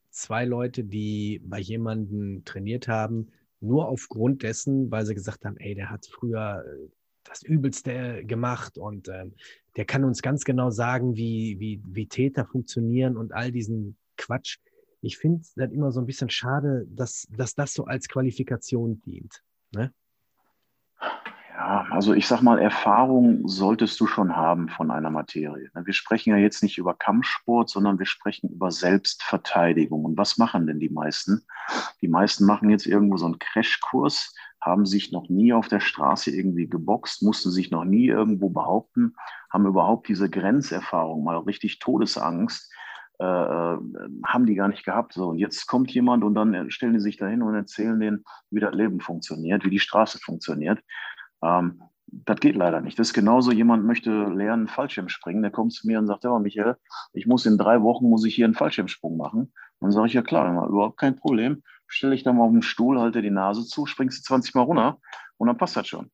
zwei Leute, die bei jemandem trainiert haben, nur aufgrund dessen, weil sie gesagt haben, ey, der hat früher äh, das Übelste gemacht und ähm, der kann uns ganz genau sagen, wie, wie, wie Täter funktionieren und all diesen Quatsch. Ich finde halt immer so ein bisschen schade, dass, dass das so als Qualifikation dient. Ne? Ja, also ich sag mal, Erfahrung solltest du schon haben von einer Materie. Wir sprechen ja jetzt nicht über Kampfsport, sondern wir sprechen über Selbstverteidigung. Und was machen denn die meisten? Die meisten machen jetzt irgendwo so einen Crashkurs, haben sich noch nie auf der Straße irgendwie geboxt, mussten sich noch nie irgendwo behaupten, haben überhaupt diese Grenzerfahrung, mal richtig Todesangst, äh, äh haben die gar nicht gehabt. So, und jetzt kommt jemand und dann stellen die sich dahin und erzählen denen, wie das Leben funktioniert, wie die Straße funktioniert. Ähm, das geht leider nicht. Das ist genauso, jemand möchte lernen Fallschirmspringen, der kommt zu mir und sagt, ja, Michael, ich muss in drei Wochen, muss ich hier einen Fallschirmsprung machen. Dann sage ich, ja klar, überhaupt kein Problem. Stelle ich da mal auf den Stuhl, halte die Nase zu, springst du 20 Mal runter und dann passt das schon.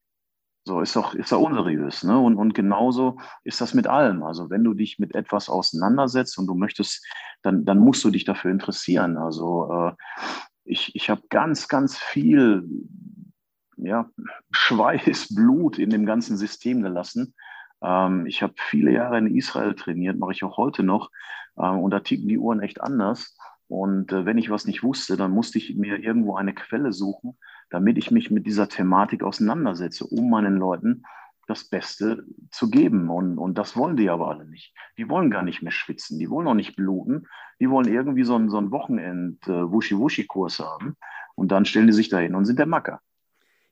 So, ist doch, ist doch unseriös. Ne? Und, und genauso ist das mit allem. Also wenn du dich mit etwas auseinandersetzt und du möchtest, dann, dann musst du dich dafür interessieren. Also äh, ich, ich habe ganz, ganz viel ja, Schweiß, Blut in dem ganzen System gelassen. Ähm, ich habe viele Jahre in Israel trainiert, mache ich auch heute noch. Ähm, und da ticken die Uhren echt anders. Und äh, wenn ich was nicht wusste, dann musste ich mir irgendwo eine Quelle suchen, damit ich mich mit dieser Thematik auseinandersetze, um meinen Leuten das Beste zu geben. Und, und das wollen die aber alle nicht. Die wollen gar nicht mehr schwitzen, die wollen auch nicht bluten, die wollen irgendwie so einen, so einen Wochenend-Wuschi-Wuschi-Kurs äh, haben. Und dann stellen die sich dahin und sind der Macker.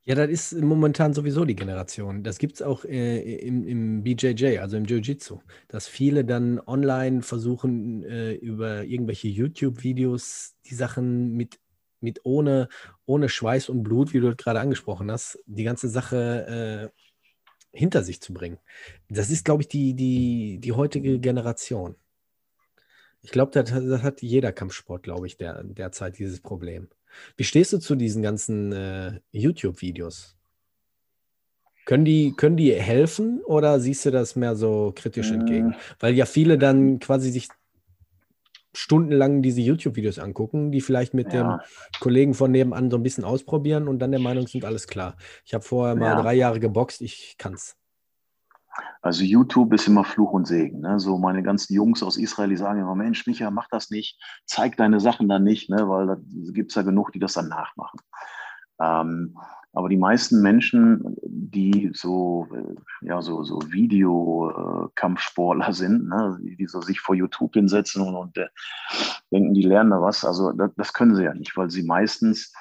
Ja, das ist momentan sowieso die Generation. Das gibt es auch äh, im, im BJJ, also im Jiu-Jitsu, dass viele dann online versuchen, äh, über irgendwelche YouTube-Videos die Sachen mit, mit ohne, ohne Schweiß und Blut, wie du gerade angesprochen hast, die ganze Sache äh, hinter sich zu bringen. Das ist, glaube ich, die, die, die heutige Generation. Ich glaube, das, das, hat jeder Kampfsport, glaube ich, der, derzeit dieses Problem. Wie stehst du zu diesen ganzen äh, YouTube-Videos? Können die, können die helfen oder siehst du das mehr so kritisch äh. entgegen? Weil ja viele dann quasi sich stundenlang diese YouTube-Videos angucken, die vielleicht mit ja. dem Kollegen von nebenan so ein bisschen ausprobieren und dann der Meinung sind, alles klar. Ich habe vorher mal ja. drei Jahre geboxt, ich kann's. Also YouTube ist immer Fluch und Segen. Ne? So meine ganzen Jungs aus Israel, die sagen immer, Mensch, Micha, mach das nicht, zeig deine Sachen dann nicht, ne? weil da gibt es ja genug, die das dann nachmachen. Ähm, aber die meisten Menschen, die so, äh, ja, so, so Videokampfsportler äh, *laughs* sind, ne, die so sich vor YouTube hinsetzen und, und äh, denken, die lernen da was, also das, das, können sie ja nicht, weil sie meistens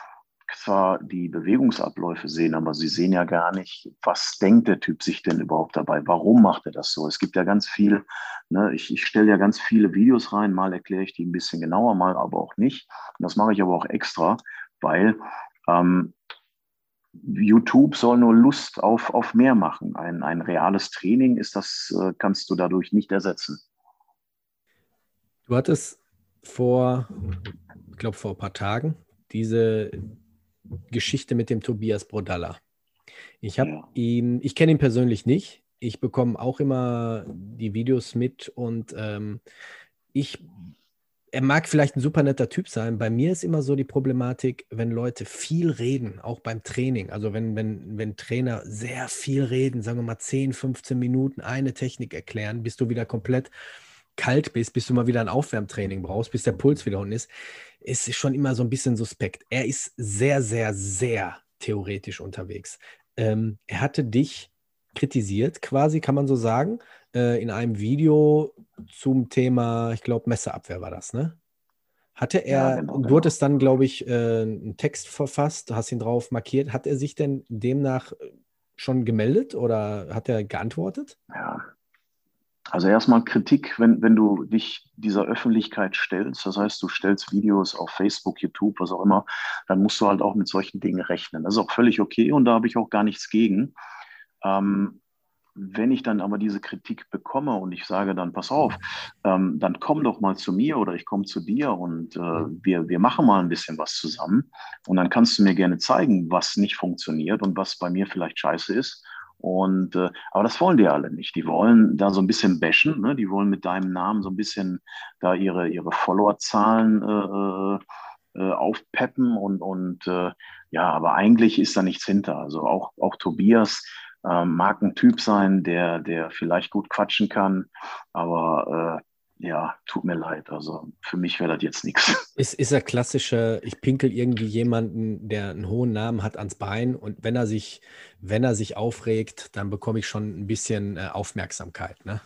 zwar die Bewegungsabläufe sehen, aber sie sehen ja gar nicht, was denkt der Typ sich denn überhaupt dabei? Warum macht er das so? Es gibt ja ganz viel, ne, ich, ich stelle ja ganz viele Videos rein, mal erkläre ich die ein bisschen genauer, mal aber auch nicht. Und das mache ich aber auch extra, weil ähm, YouTube soll nur Lust auf, auf mehr machen. Ein, ein reales Training ist das, äh, kannst du dadurch nicht ersetzen. Du hattest vor, ich glaube, vor ein paar Tagen diese Geschichte mit dem Tobias Brodalla. Ich habe ja. ihn, ich kenne ihn persönlich nicht. Ich bekomme auch immer die Videos mit und ähm, ich er mag vielleicht ein super netter Typ sein. Bei mir ist immer so die Problematik, wenn Leute viel reden, auch beim Training. Also wenn, wenn, wenn Trainer sehr viel reden, sagen wir mal 10, 15 Minuten eine Technik erklären, bis du wieder komplett kalt bist, bis du mal wieder ein Aufwärmtraining brauchst, bis der Puls wieder unten ist, ist schon immer so ein bisschen suspekt. Er ist sehr, sehr, sehr theoretisch unterwegs. Ähm, er hatte dich kritisiert, quasi, kann man so sagen, äh, in einem Video zum Thema, ich glaube, Messerabwehr war das, ne? Hatte er, ja, genau, du genau. hattest dann, glaube ich, äh, einen Text verfasst, hast ihn drauf markiert. Hat er sich denn demnach schon gemeldet oder hat er geantwortet? Ja. Also erstmal Kritik, wenn, wenn du dich dieser Öffentlichkeit stellst, das heißt, du stellst Videos auf Facebook, YouTube, was auch immer, dann musst du halt auch mit solchen Dingen rechnen. Das ist auch völlig okay und da habe ich auch gar nichts gegen. Ähm, wenn ich dann aber diese Kritik bekomme und ich sage dann, pass auf, ähm, dann komm doch mal zu mir oder ich komme zu dir und äh, wir, wir machen mal ein bisschen was zusammen und dann kannst du mir gerne zeigen, was nicht funktioniert und was bei mir vielleicht scheiße ist. Und äh, aber das wollen die alle nicht. Die wollen da so ein bisschen bashen, ne? die wollen mit deinem Namen so ein bisschen da ihre, ihre Followerzahlen äh, äh, aufpeppen und, und äh, ja, aber eigentlich ist da nichts hinter. Also auch, auch Tobias, ähm, mag ein Typ sein, der, der vielleicht gut quatschen kann, aber äh, ja, tut mir leid. Also für mich wäre das jetzt nichts. *laughs* Ist, ist er klassische, ich pinkel irgendwie jemanden, der einen hohen Namen hat, ans Bein und wenn er sich, wenn er sich aufregt, dann bekomme ich schon ein bisschen äh, Aufmerksamkeit, ne?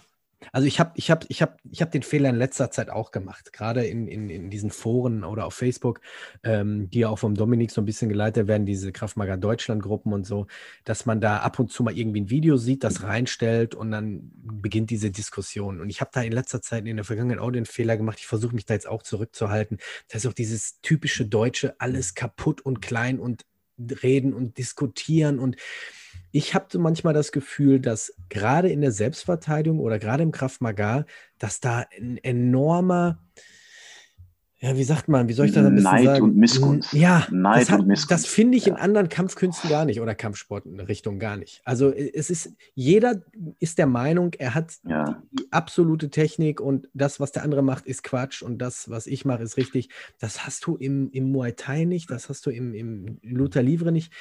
Also ich habe ich hab, ich hab, ich hab den Fehler in letzter Zeit auch gemacht, gerade in, in, in diesen Foren oder auf Facebook, ähm, die auch vom Dominik so ein bisschen geleitet werden, diese Kraftmager Deutschland-Gruppen und so, dass man da ab und zu mal irgendwie ein Video sieht, das reinstellt und dann beginnt diese Diskussion. Und ich habe da in letzter Zeit in der Vergangenheit auch den Fehler gemacht, ich versuche mich da jetzt auch zurückzuhalten. Das heißt auch dieses typische Deutsche, alles kaputt und klein und reden und diskutieren und ich habe so manchmal das Gefühl, dass gerade in der Selbstverteidigung oder gerade im Kraftmagar, dass da ein enormer, ja, wie sagt man, wie soll ich das ein bisschen Neid sagen? und Missgunst. Ja, Neid das, hat, und Missgunst. das finde ich in anderen Kampfkünsten gar nicht oder Kampfsportrichtungen gar nicht. Also es ist, jeder ist der Meinung, er hat ja. die absolute Technik und das, was der andere macht, ist Quatsch und das, was ich mache, ist richtig. Das hast du im, im Muay Thai nicht, das hast du im, im Luther Livre nicht.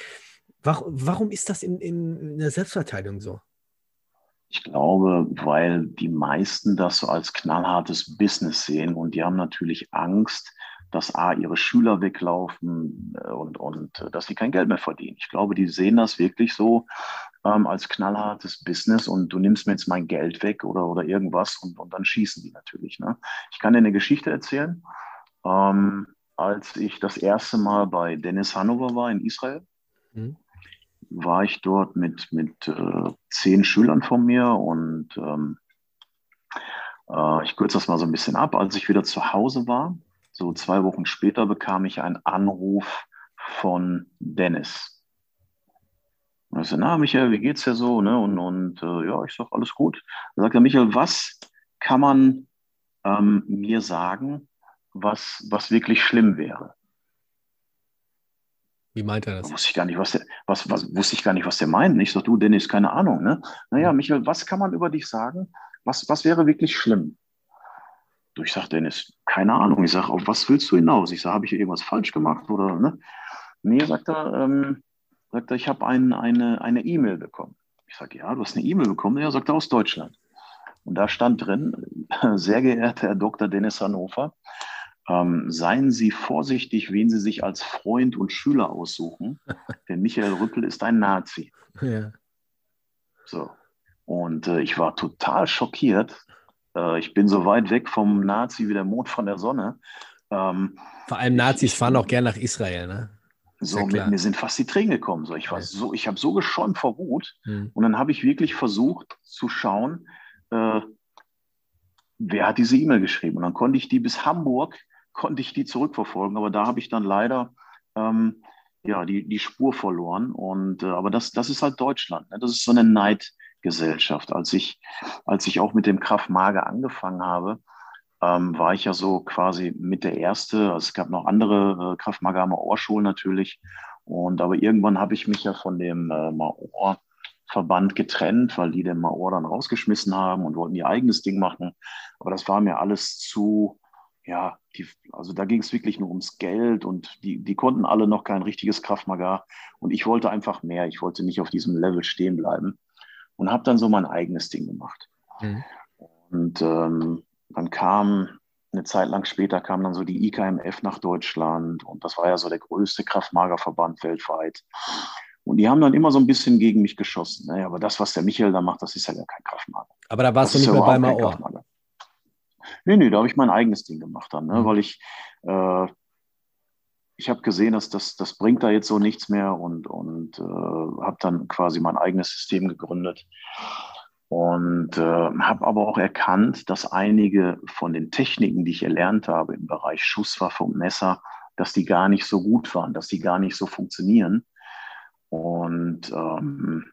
Warum, warum ist das in, in der Selbstverteidigung so? Ich glaube, weil die meisten das so als knallhartes Business sehen und die haben natürlich Angst, dass A, ihre Schüler weglaufen äh, und, und äh, dass sie kein Geld mehr verdienen. Ich glaube, die sehen das wirklich so ähm, als knallhartes Business und du nimmst mir jetzt mein Geld weg oder, oder irgendwas und, und dann schießen die natürlich. Ne? Ich kann dir eine Geschichte erzählen. Ähm, als ich das erste Mal bei Dennis Hannover war in Israel, mhm war ich dort mit, mit äh, zehn Schülern von mir und ähm, äh, ich kürze das mal so ein bisschen ab. Als ich wieder zu Hause war, so zwei Wochen später, bekam ich einen Anruf von Dennis. Und ich so, na, Michael, wie geht's dir so? Ne? Und, und äh, ja, ich sage, alles gut. Da sagt er, Michael, was kann man ähm, mir sagen, was, was wirklich schlimm wäre. Wie meint er das? Wusste ich gar nicht, was der, was, was, wusste ich gar nicht, was der meint. Ich sage, du, Dennis, keine Ahnung. Ne? Naja, mhm. Michael, was kann man über dich sagen? Was, was wäre wirklich schlimm? Du, ich sage, Dennis, keine Ahnung. Ich sage, auf was willst du hinaus? Ich sage, habe ich irgendwas falsch gemacht? Oder, ne? Nee, sagt er, ähm, sagt er ich habe ein, eine E-Mail e bekommen. Ich sage, ja, du hast eine E-Mail bekommen. Ja, sagt er, aus Deutschland. Und da stand drin, *laughs* sehr geehrter Herr Dr. Dennis Hannover, ähm, seien Sie vorsichtig, wen Sie sich als Freund und Schüler aussuchen, *laughs* denn Michael Rüppel ist ein Nazi. Ja. So. Und äh, ich war total schockiert. Äh, ich bin so weit weg vom Nazi wie der Mond von der Sonne. Ähm, Vor allem Nazis ich, fahren auch gern nach Israel, ne? So, mit mir sind fast die Tränen gekommen. So, ich war so, ich habe so geschäumt vor Wut. Hm. Und dann habe ich wirklich versucht zu schauen, äh, wer hat diese E-Mail geschrieben. Und dann konnte ich die bis Hamburg konnte ich die zurückverfolgen. Aber da habe ich dann leider ähm, ja, die, die Spur verloren. Und, äh, aber das, das ist halt Deutschland. Ne? Das ist so eine Neidgesellschaft. Als ich, als ich auch mit dem Kraft Mager angefangen habe, ähm, war ich ja so quasi mit der Erste. Also es gab noch andere äh, Kraft Mager am Ohrschulen natürlich. Und aber irgendwann habe ich mich ja von dem äh, Maor Verband getrennt, weil die den Maor dann rausgeschmissen haben und wollten ihr eigenes Ding machen. Aber das war mir alles zu, ja, die, also da ging es wirklich nur ums Geld und die, die konnten alle noch kein richtiges Kraftmagar. Und ich wollte einfach mehr. Ich wollte nicht auf diesem Level stehen bleiben und habe dann so mein eigenes Ding gemacht. Mhm. Und ähm, dann kam eine Zeit lang später kam dann so die IKMF nach Deutschland und das war ja so der größte Kraftmagerverband weltweit. Und die haben dann immer so ein bisschen gegen mich geschossen. Naja, aber das, was der Michael da macht, das ist ja gar kein Kraftmager. Aber da warst das du nicht mehr bei Maor. Nee, nee, da habe ich mein eigenes Ding gemacht dann, ne? Mhm. weil ich, äh, ich habe gesehen, dass das, das bringt da jetzt so nichts mehr und, und äh, habe dann quasi mein eigenes System gegründet. Und äh, habe aber auch erkannt, dass einige von den Techniken, die ich erlernt habe im Bereich Schusswaffe und Messer, dass die gar nicht so gut waren, dass die gar nicht so funktionieren. Und ähm,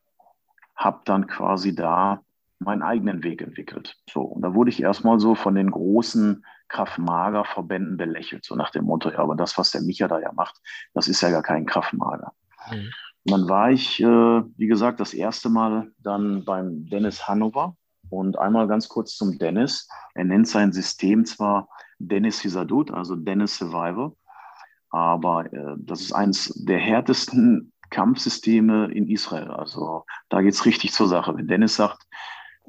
habe dann quasi da meinen eigenen Weg entwickelt. So, und da wurde ich erstmal so von den großen Kraftmager-Verbänden belächelt, so nach dem Motto, ja, aber das, was der Micha da ja macht, das ist ja gar kein Kraftmager. Mhm. Und dann war ich, äh, wie gesagt, das erste Mal dann beim Dennis Hannover und einmal ganz kurz zum Dennis. Er nennt sein System zwar Dennis Hisadut, also Dennis Survival, aber äh, das ist eines der härtesten Kampfsysteme in Israel. Also da geht es richtig zur Sache. Wenn Dennis sagt,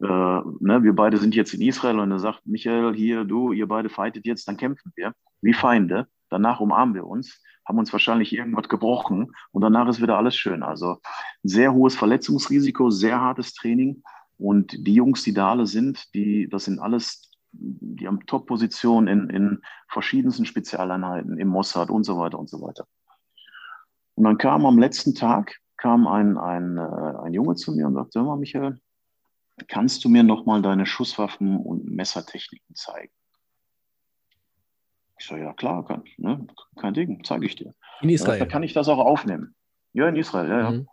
äh, ne, wir beide sind jetzt in Israel und er sagt, Michael, hier, du, ihr beide fightet jetzt, dann kämpfen wir wie Feinde. Danach umarmen wir uns, haben uns wahrscheinlich irgendwas gebrochen und danach ist wieder alles schön. Also sehr hohes Verletzungsrisiko, sehr hartes Training. Und die Jungs, die da alle sind, die, das sind alles, die haben Top-Positionen in, in verschiedensten Spezialeinheiten, im Mossad und so weiter und so weiter. Und dann kam am letzten Tag kam ein, ein, äh, ein Junge zu mir und sagte, hör mal, Michael, kannst du mir nochmal deine Schusswaffen- und Messertechniken zeigen? Ich sage, ja klar, kann, ne? kein Ding, zeige ich dir. In Israel? Da kann ich das auch aufnehmen. Ja, in Israel, ja, mhm. ja.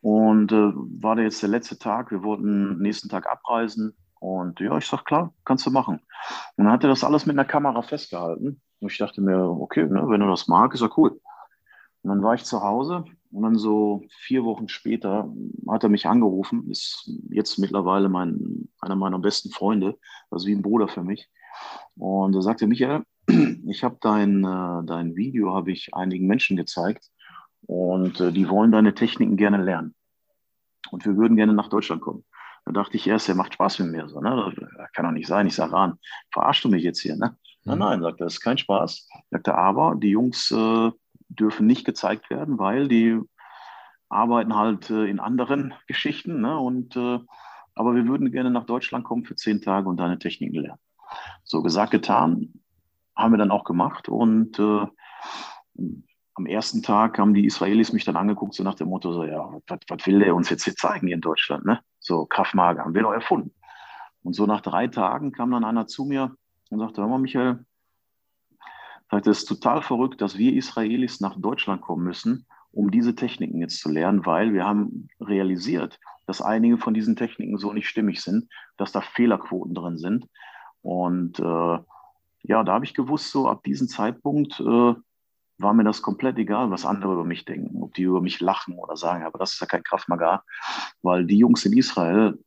Und äh, war da jetzt der letzte Tag, wir wollten nächsten Tag abreisen. Und ja, ich sage, klar, kannst du machen. Und dann hat er das alles mit einer Kamera festgehalten. Und ich dachte mir, okay, ne, wenn du das magst, ist ja cool. Und dann war ich zu Hause und dann so vier Wochen später hat er mich angerufen, ist jetzt mittlerweile mein, einer meiner besten Freunde, also wie ein Bruder für mich. Und er sagte, Michael, *clears throat* ich habe dein, äh, dein Video, habe ich einigen Menschen gezeigt und äh, die wollen deine Techniken gerne lernen. Und wir würden gerne nach Deutschland kommen. Da dachte ich erst, er macht Spaß mit mir. So, ne? Das kann doch nicht sein. Ich sage, Ran, verarschst du mich jetzt hier? Ne? Mhm. Nein, nein, sagt er, das ist kein Spaß. Sagt er, aber die Jungs äh, dürfen nicht gezeigt werden, weil die arbeiten halt äh, in anderen Geschichten. Ne? Und, äh, aber wir würden gerne nach Deutschland kommen für zehn Tage und deine Techniken lernen. So gesagt, getan, haben wir dann auch gemacht. Und äh, am ersten Tag haben die Israelis mich dann angeguckt, so nach dem Motto: so, ja, was, will der uns jetzt hier zeigen hier in Deutschland? Ne? So, Kraftmager haben wir doch erfunden. Und so nach drei Tagen kam dann einer zu mir und sagte: Hör mal, Michael, es ist total verrückt, dass wir Israelis nach Deutschland kommen müssen, um diese Techniken jetzt zu lernen, weil wir haben realisiert, dass einige von diesen Techniken so nicht stimmig sind, dass da Fehlerquoten drin sind. Und äh, ja, da habe ich gewusst, so ab diesem Zeitpunkt äh, war mir das komplett egal, was andere über mich denken, ob die über mich lachen oder sagen, aber das ist ja kein Kraftmagar, weil die Jungs in Israel,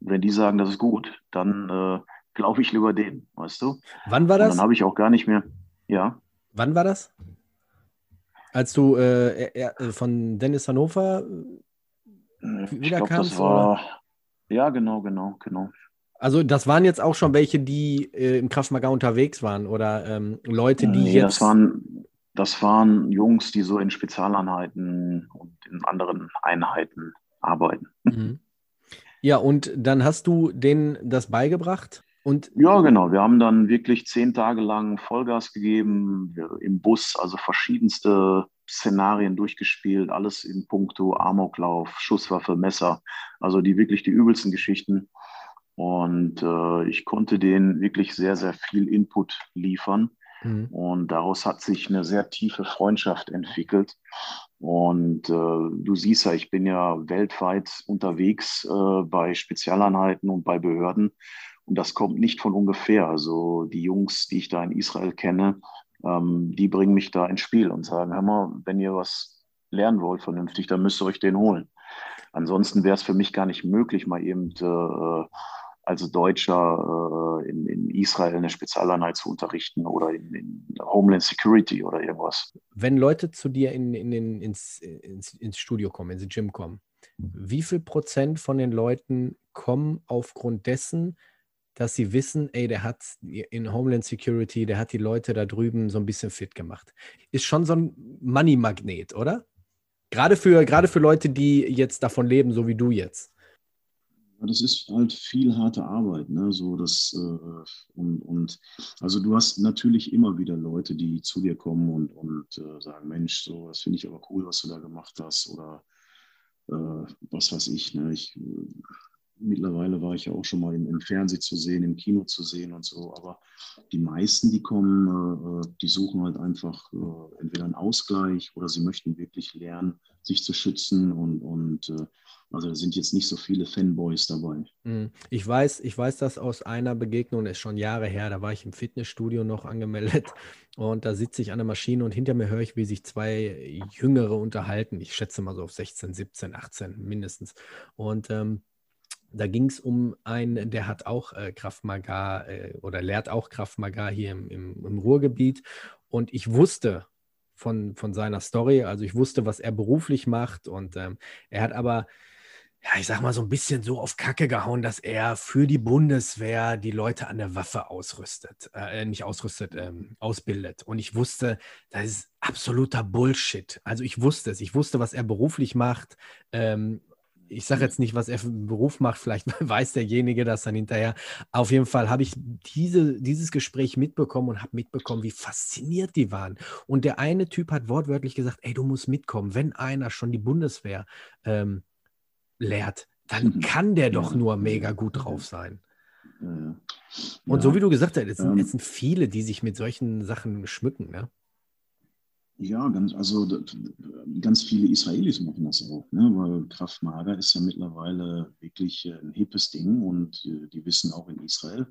wenn die sagen, das ist gut, dann äh, glaube ich lieber denen, weißt du? Wann war das? Und dann habe ich auch gar nicht mehr, ja. Wann war das? Als du äh, äh, von Dennis Hannover ich glaube, das war, oder? ja, genau, genau, genau. Also das waren jetzt auch schon welche, die äh, im Kraftmagar unterwegs waren oder ähm, Leute, die nee, jetzt... Das waren, das waren Jungs, die so in Spezialeinheiten und in anderen Einheiten arbeiten. Mhm. Ja, und dann hast du denen das beigebracht? Und ja, genau. Wir haben dann wirklich zehn Tage lang Vollgas gegeben, im Bus, also verschiedenste Szenarien durchgespielt, alles in puncto Amoklauf, Schusswaffe, Messer, also die wirklich die übelsten Geschichten. Und äh, ich konnte denen wirklich sehr, sehr viel Input liefern. Mhm. Und daraus hat sich eine sehr tiefe Freundschaft entwickelt. Und äh, du siehst ja, ich bin ja weltweit unterwegs äh, bei Spezialeinheiten und bei Behörden. Und das kommt nicht von ungefähr. Also die Jungs, die ich da in Israel kenne, ähm, die bringen mich da ins Spiel und sagen, hör mal, wenn ihr was lernen wollt vernünftig, dann müsst ihr euch den holen. Ansonsten wäre es für mich gar nicht möglich, mal eben äh, als Deutscher äh, in, in, Israel eine Spezialeinheit zu unterrichten oder in, in, Homeland Security oder irgendwas. Wenn Leute zu dir in, ins, ins, ins Studio kommen, ins Gym kommen, wie viel Prozent von den Leuten kommen aufgrund dessen, dass sie wissen, ey, der hat in Homeland Security, der hat die Leute da drüben so ein bisschen fit gemacht. Ist schon so ein Money-Magnet, oder? Gerade für, gerade für Leute, die jetzt davon leben, so wie du jetzt. das ist halt viel harte Arbeit, ne? So das äh, und, und also du hast natürlich immer wieder Leute, die zu dir kommen und, und äh, sagen, Mensch, so das finde ich aber cool, was du da gemacht hast oder äh, was weiß ich, ne? Ich mittlerweile war ich ja auch schon mal im, im, Fernsehen zu sehen, im Kino zu sehen und so. Aber die meisten, die kommen, äh, die suchen halt einfach äh, entweder einen Ausgleich oder sie möchten wirklich lernen, sich zu schützen. Und, und äh, also da sind jetzt nicht so viele Fanboys dabei. Hm. Ich weiß, ich weiß das aus einer Begegnung, das ist schon Jahre her, da war ich im Fitnessstudio noch angemeldet *laughs* und da sitze ich an der Maschine und hinter mir höre ich, wie sich zwei Jüngere unterhalten. Ich schätze mal so auf 16, 17, 18 mindestens. Und ähm, da ging es um einen, der hat auch äh, Kraft Maga äh, oder lehrt auch Kraft Maga hier im, im, im, Ruhrgebiet. Und ich wusste von, von seiner Story, also ich wusste, was er beruflich macht. Und ähm, er hat aber, ja, ich sag mal, so ein bisschen so auf Kacke gehauen, dass er für die Bundeswehr die Leute an der Waffe ausrüstet, äh, nicht ausrüstet, ähm, ausbildet. Und ich wusste, das ist absoluter Bullshit. Also ich wusste es, ich wusste, was er beruflich macht. Ähm, ich sage jetzt nicht, was er für einen Beruf macht, vielleicht *laughs* weiß derjenige das dann hinterher. Auf jeden Fall habe ich diese, dieses Gespräch mitbekommen und habe mitbekommen, wie fasziniert die waren. Und der eine Typ hat wortwörtlich gesagt, ey, du musst mitkommen. Wenn einer schon die Bundeswehr ähm, lehrt, dann mhm. kann der doch nur mega gut drauf sein. Und so wie du gesagt hast, jetzt sind, jetzt sind viele, die sich mit solchen Sachen schmücken. Ne? Ja, ganz, also ganz viele Israelis machen das auch, ne? weil Kraft Mager ist ja mittlerweile wirklich äh, ein hippes Ding und äh, die wissen auch in Israel,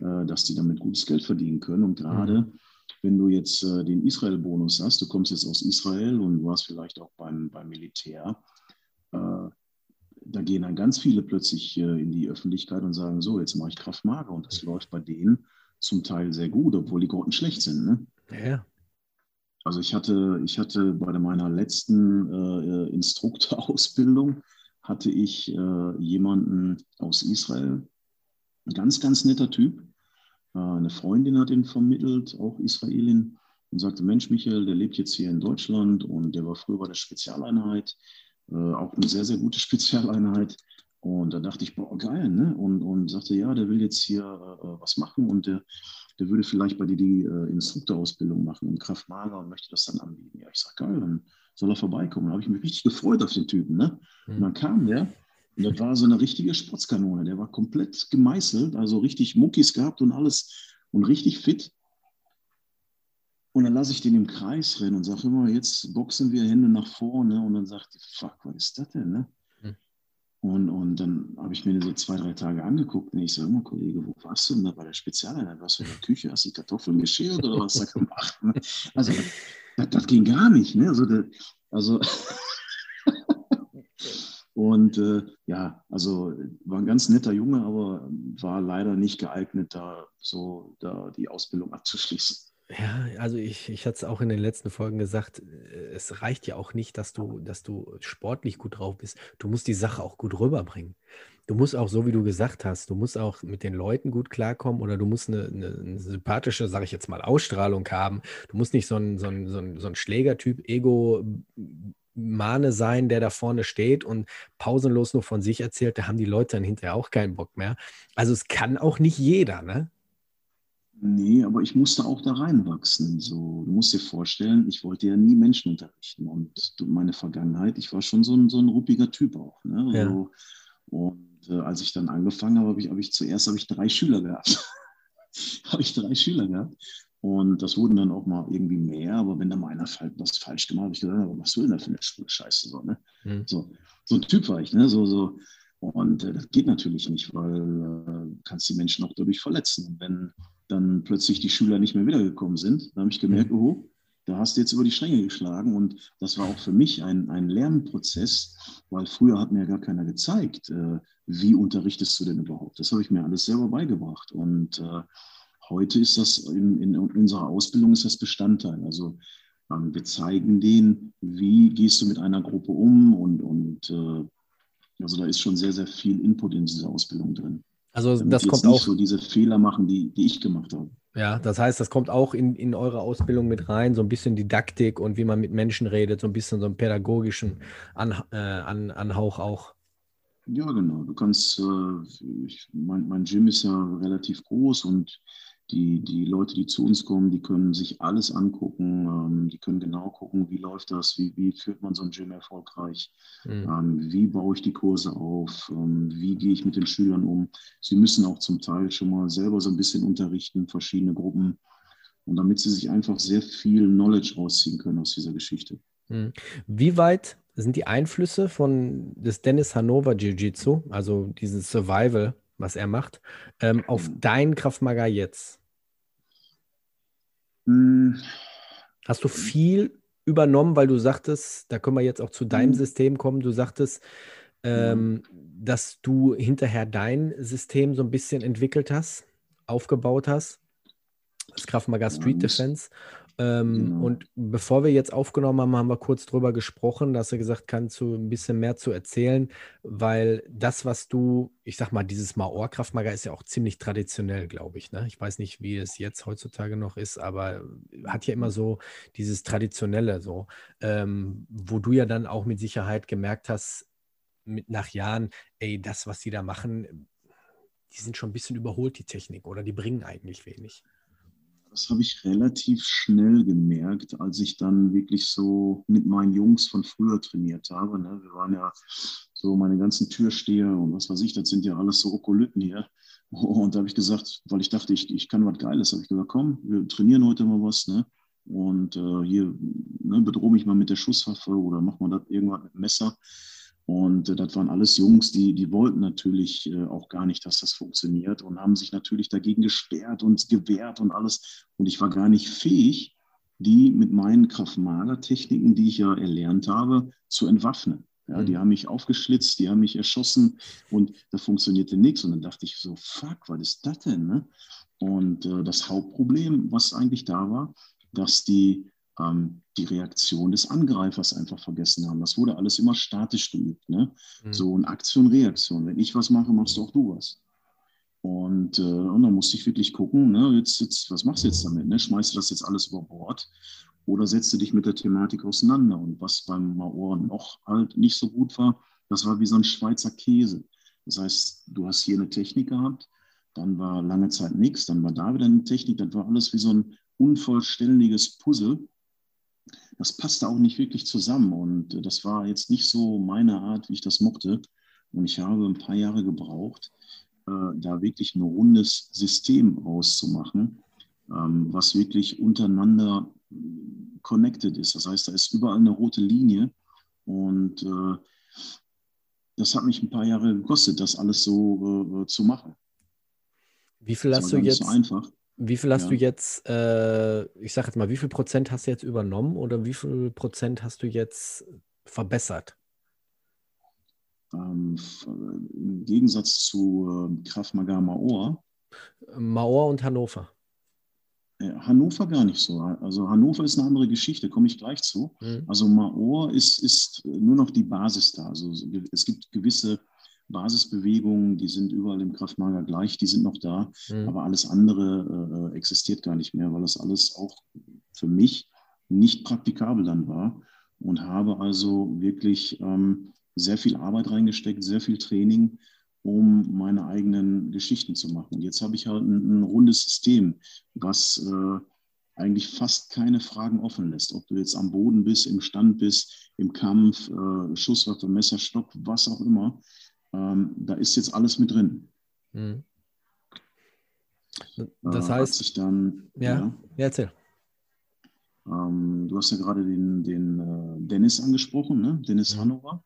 äh, dass die damit gutes Geld verdienen können. Und gerade mhm. wenn du jetzt den Israel-Bonus hast, du kommst jetzt aus Israel und du warst vielleicht auch beim, beim Militär, da gehen dann ganz viele plötzlich in die Öffentlichkeit und sagen, so, jetzt mache ich Kraft Mager und das läuft bei denen zum Teil sehr gut, obwohl die Grotten schlecht sind. Ne? Ja. Also ich hatte, ich hatte bei meiner letzten äh, Instrukterausbildung hatte ich äh, jemanden aus Israel, ein ganz, ganz netter Typ. Äh, eine Freundin hat ihn vermittelt, auch Israelin, und sagte, Mensch, Michael, der lebt jetzt hier in Deutschland und der war früher bei der Spezialeinheit, äh, auch eine sehr, sehr gute *laughs* Spezialeinheit. Und da dachte ich, boah, geil, ne? Und, und sagte, ja, der will jetzt hier äh, was machen und der der würde vielleicht bei dir die äh, Instruktorausbildung machen im Kraftmager und möchte das dann anbieten. Ja, ich sage, geil, dann soll er vorbeikommen. Da habe ich mich richtig gefreut auf den Typen. Ne? Mhm. Und dann kam der und das war so eine richtige Sportskanone. Der war komplett gemeißelt, also richtig Muckis gehabt und alles und richtig fit. Und dann lasse ich den im Kreis rennen und sage immer, jetzt boxen wir Hände nach vorne. Und dann sagt, fuck, was ist das denn? Ne? Und, und dann habe ich mir so zwei, drei Tage angeguckt und ich sage, mal, Kollege, wo warst du denn da bei der Spezialeinheit? Was für eine Küche? Hast du die Kartoffeln geschält oder was da gemacht? *laughs* Also das, das, ging gar nicht. Ne? Also, das, also *laughs* und äh, ja, also war ein ganz netter Junge, aber war leider nicht geeignet, da so da die Ausbildung abzuschließen. Ja, also ich, ich hatte es auch in den letzten Folgen gesagt, äh, es reicht ja auch nicht, dass du, dass du sportlich gut drauf bist. Du musst die Sache auch gut rüberbringen. Du musst auch, so wie du gesagt hast, du musst auch mit den Leuten gut klarkommen oder du musst eine, eine, eine sympathische, sage ich jetzt mal, Ausstrahlung haben. Du musst nicht so ein, so ein, so ein, so ein Schlägertyp, Ego, Mane sein, der da vorne steht und pausenlos nur von sich erzählt, da haben die Leute dann hinterher auch keinen Bock mehr. Also es kann auch nicht jeder, ne? Nee, aber ich musste auch da reinwachsen. So, du musst dir vorstellen, ich wollte ja nie Menschen unterrichten. Und meine Vergangenheit, ich war schon so ein, so ein ruppiger Typ auch. Ne? Ja. So, und äh, als ich dann angefangen habe, habe ich, hab ich zuerst habe ich drei Schüler gehabt. *laughs* habe ich drei Schüler gehabt. Und das wurden dann auch mal irgendwie mehr, aber wenn da mal einer was falsch gemacht hat, habe ich gesagt, was will denn da für eine Scheiße? So, ne? Mhm. so, so ein Typ war ich, ne? So, so, und äh, das geht natürlich nicht, weil äh, kannst die Menschen auch dadurch verletzen. Und wenn dann plötzlich die Schüler nicht mehr wiedergekommen sind. Da habe ich gemerkt, mhm. oh, da hast du jetzt über die Stränge geschlagen. Und das war auch für mich ein, ein Lernprozess, weil früher hat mir ja gar keiner gezeigt, äh, wie unterrichtest du denn überhaupt. Das habe ich mir alles selber beigebracht. Und äh, heute ist das in, in, unserer Ausbildung ist das Bestandteil. Also ähm, wir zeigen denen, wie gehst du mit einer Gruppe um und, und äh, also da ist schon sehr, sehr viel Input in dieser Ausbildung drin. Also Damit das kommt auch. so diese Fehler machen, die, die ich gemacht habe. Ja, das heißt, das kommt auch in, in eure Ausbildung mit rein, so ein bisschen Didaktik und wie man mit Menschen redet, so ein bisschen so einen pädagogischen An, äh, An, Anhauch auch. Ja, genau. Du kannst, äh, ich, mein, mein Gym ist ja relativ groß und die, die Leute, die zu uns kommen, die können sich alles angucken, ähm, die können genau gucken, wie läuft das, wie, wie führt man so ein Gym erfolgreich, mhm. ähm, wie baue ich die Kurse auf, ähm, wie gehe ich mit den Schülern um. Sie müssen auch zum Teil schon mal selber so ein bisschen unterrichten, verschiedene Gruppen, und damit sie sich einfach sehr viel Knowledge rausziehen können aus dieser Geschichte. Mhm. Wie weit sind die Einflüsse von des Dennis Hannover Jiu-Jitsu, also dieses Survival, was er macht, ähm, auf mhm. dein Kraftmager jetzt? Mhm. Hast du viel übernommen, weil du sagtest, da können wir jetzt auch zu deinem mhm. System kommen, du sagtest, ähm, dass du hinterher dein System so ein bisschen entwickelt hast, aufgebaut hast, das Kraftmager Street Defense. Ähm, genau. Und bevor wir jetzt aufgenommen haben, haben wir kurz drüber gesprochen, dass er gesagt kannst du ein bisschen mehr zu erzählen, weil das, was du, ich sag mal, dieses Maor-Kraftmager ist ja auch ziemlich traditionell, glaube ich. Ne? Ich weiß nicht, wie es jetzt heutzutage noch ist, aber hat ja immer so dieses Traditionelle, so, ähm, wo du ja dann auch mit Sicherheit gemerkt hast, mit nach Jahren, ey, das, was die da machen, die sind schon ein bisschen überholt, die Technik, oder die bringen eigentlich wenig das habe ich relativ schnell gemerkt, als ich dann wirklich so mit meinen Jungs von früher trainiert habe. Ne? Wir waren ja so meine ganzen Türsteher und was weiß ich, das sind ja alles so Okolyten hier. *laughs* Und da habe ich gesagt, weil ich dachte, ich, ich kann was Geiles, habe ich gesagt, komm, wir trainieren heute mal was. Ne? Und äh, hier ne, bedrohe mich mal mit der Schusswaffe oder mach mal das irgendwas mit dem Messer. Und äh, das waren alles Jungs, die, die wollten natürlich äh, auch gar nicht, dass das funktioniert und haben sich natürlich dagegen gesperrt und gewehrt und alles. Und ich war gar nicht fähig, die mit meinen Kraftmager-Techniken, die ich ja erlernt habe, zu entwaffnen. Ja, mhm. Die haben mich aufgeschlitzt, die haben mich erschossen und da funktionierte nichts. Und dann dachte ich so, fuck, was ist das denn? Ne? Und äh, das Hauptproblem, was eigentlich da war, dass die ähm, die Reaktion des Angreifers einfach vergessen haben. Das wurde alles immer statisch geübt. Ne? Mhm. So eine Aktion, Reaktion. Wenn ich was mache, machst du auch du was. Und, äh, und dann musste ich wirklich gucken, ne, jetzt, jetzt, was machst du jetzt damit? Ne? Schmeißt du das jetzt alles über Bord oder setzt du dich mit der Thematik auseinander? Und was beim Maor noch halt nicht so gut war, das war wie so ein Schweizer Käse. Das heißt, du hast hier eine Technik gehabt, dann war lange Zeit nichts, dann war da wieder eine Technik, dann war alles wie so ein unvollständiges Puzzle das passte auch nicht wirklich zusammen. Und äh, das war jetzt nicht so meine Art, wie ich das mochte. Und ich habe ein paar Jahre gebraucht, äh, da wirklich ein rundes System rauszumachen, ähm, was wirklich untereinander connected ist. Das heißt, da ist überall eine rote Linie. Und äh, das hat mich ein paar Jahre gekostet, das alles so zu machen. Wie viel hast du jetzt? So einfach. Wie viel hast ja. du jetzt, äh, ich sage jetzt mal, wie viel Prozent hast du jetzt übernommen oder wie viel Prozent hast du jetzt verbessert? Ähm, Im Gegensatz zu äh, Krav Maga Maor. Maor und Hannover. Hannover gar nicht so. Also Hannover ist eine andere Geschichte, komme ich gleich zu. Mhm. Also Maor ist, ist nur noch die Basis da. Also es gibt gewisse Basisbewegungen, die sind überall im Kraftmager gleich, die sind noch da, mhm. aber alles andere äh, existiert gar nicht mehr, weil das alles auch für mich nicht praktikabel dann war und habe also wirklich ähm, sehr viel Arbeit reingesteckt, sehr viel Training, um meine eigenen Geschichten zu machen. Und jetzt habe ich halt ein, ein rundes System, was äh, eigentlich fast keine Fragen offen lässt. Ob du jetzt am Boden bist, im Stand bist, im Kampf, äh, Schusswaffe, Messer, Stock, was auch immer. Ähm, da ist jetzt alles mit drin. Mhm. Das äh, heißt, ich dann, ja, ja, ja erzähl. Ähm, du hast ja gerade den, den äh, Dennis angesprochen, ne? Dennis mhm. Hannover.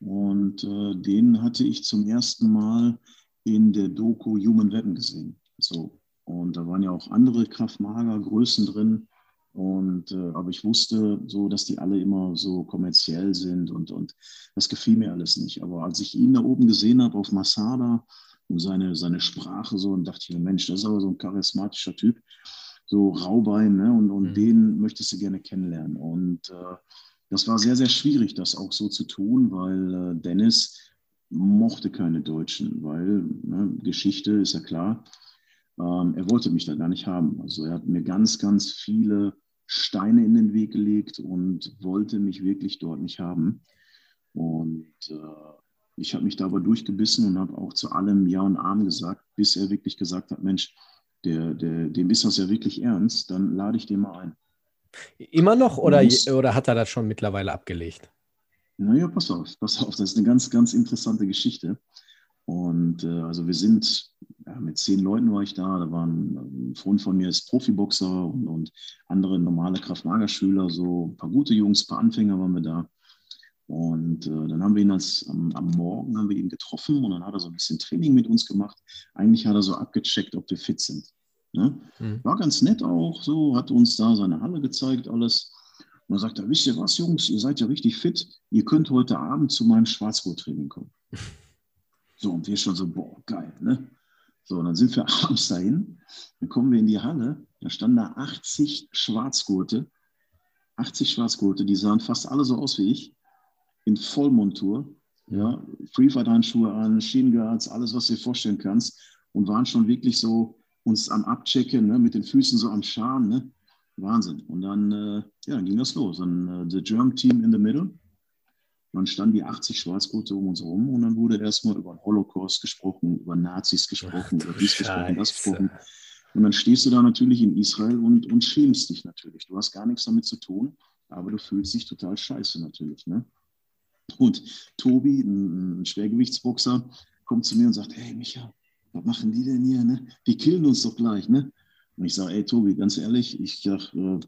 Und äh, den hatte ich zum ersten Mal in der Doku Human Weapon gesehen. So. Und da waren ja auch andere Kraftmager-Größen drin. Und, äh, aber ich wusste so, dass die alle immer so kommerziell sind und, und das gefiel mir alles nicht. Aber als ich ihn da oben gesehen habe auf Masada und seine, seine Sprache so, und dachte ich mir, Mensch, das ist aber so ein charismatischer Typ, so Raubein, ne? und, und mhm. den möchtest du gerne kennenlernen. Und äh, das war sehr, sehr schwierig, das auch so zu tun, weil äh, Dennis mochte keine Deutschen, weil ne, Geschichte ist ja klar. Ähm, er wollte mich da gar nicht haben. Also er hat mir ganz, ganz viele Steine in den Weg gelegt und wollte mich wirklich dort nicht haben. Und äh, ich habe mich da aber durchgebissen und habe auch zu allem Ja und Arm gesagt, bis er wirklich gesagt hat, Mensch, der, der, dem ist das ja wirklich ernst, dann lade ich den mal ein. Immer noch oder, oder hat er das schon mittlerweile abgelegt? Naja, pass auf, pass auf, das ist eine ganz, ganz interessante Geschichte. Und äh, also wir sind, ja, mit zehn Leuten war ich da, da waren ein Freund von mir ist Profiboxer und, und andere normale Kraftmagerschüler, so ein paar gute Jungs, ein paar Anfänger waren wir da. Und äh, dann haben wir ihn als, am, am, Morgen haben wir ihn getroffen und dann hat er so ein bisschen Training mit uns gemacht. Eigentlich hat er so abgecheckt, ob wir fit sind. Ne? Mhm. War ganz nett auch, so, hat uns da seine Halle gezeigt, alles. Und dann sagt er, wisst ihr was, Jungs, ihr seid ja richtig fit, ihr könnt heute Abend zu meinem Schwarzgurt-Training kommen. *laughs* So, und wir schon so, boah, geil, ne? So, und dann sind wir *laughs* abends dahin, dann kommen wir in die Halle, da standen da 80 Schwarzgurte, 80 Schwarzgurte, die sahen fast alle so aus wie ich, in Vollmontur, ja, Freefight-Handschuhe an, Schienenguards, alles, was du dir vorstellen kannst, und waren schon wirklich so uns am Abchecken, ne, mit den Füßen so am Scharen, ne? Wahnsinn. Und dann, äh, ja, dann ging das los. Dann äh, the German Team in the middle, dann standen die 80 Schwarzgurte um uns herum und dann wurde erstmal über den Holocaust gesprochen, über Nazis gesprochen, über dies gesprochen, das gesprochen. Und dann stehst du da natürlich in Israel und, und schämst dich natürlich. Du hast gar nichts damit zu tun, aber du fühlst dich total scheiße natürlich. Ne? Und Tobi, ein, Schwergewichtsboxer, kommt zu mir und sagt, hey Micha, was machen die denn hier? Ne? Die killen uns doch gleich. Ne? Und ich sage, ey Tobi, ganz ehrlich, ich sag, äh,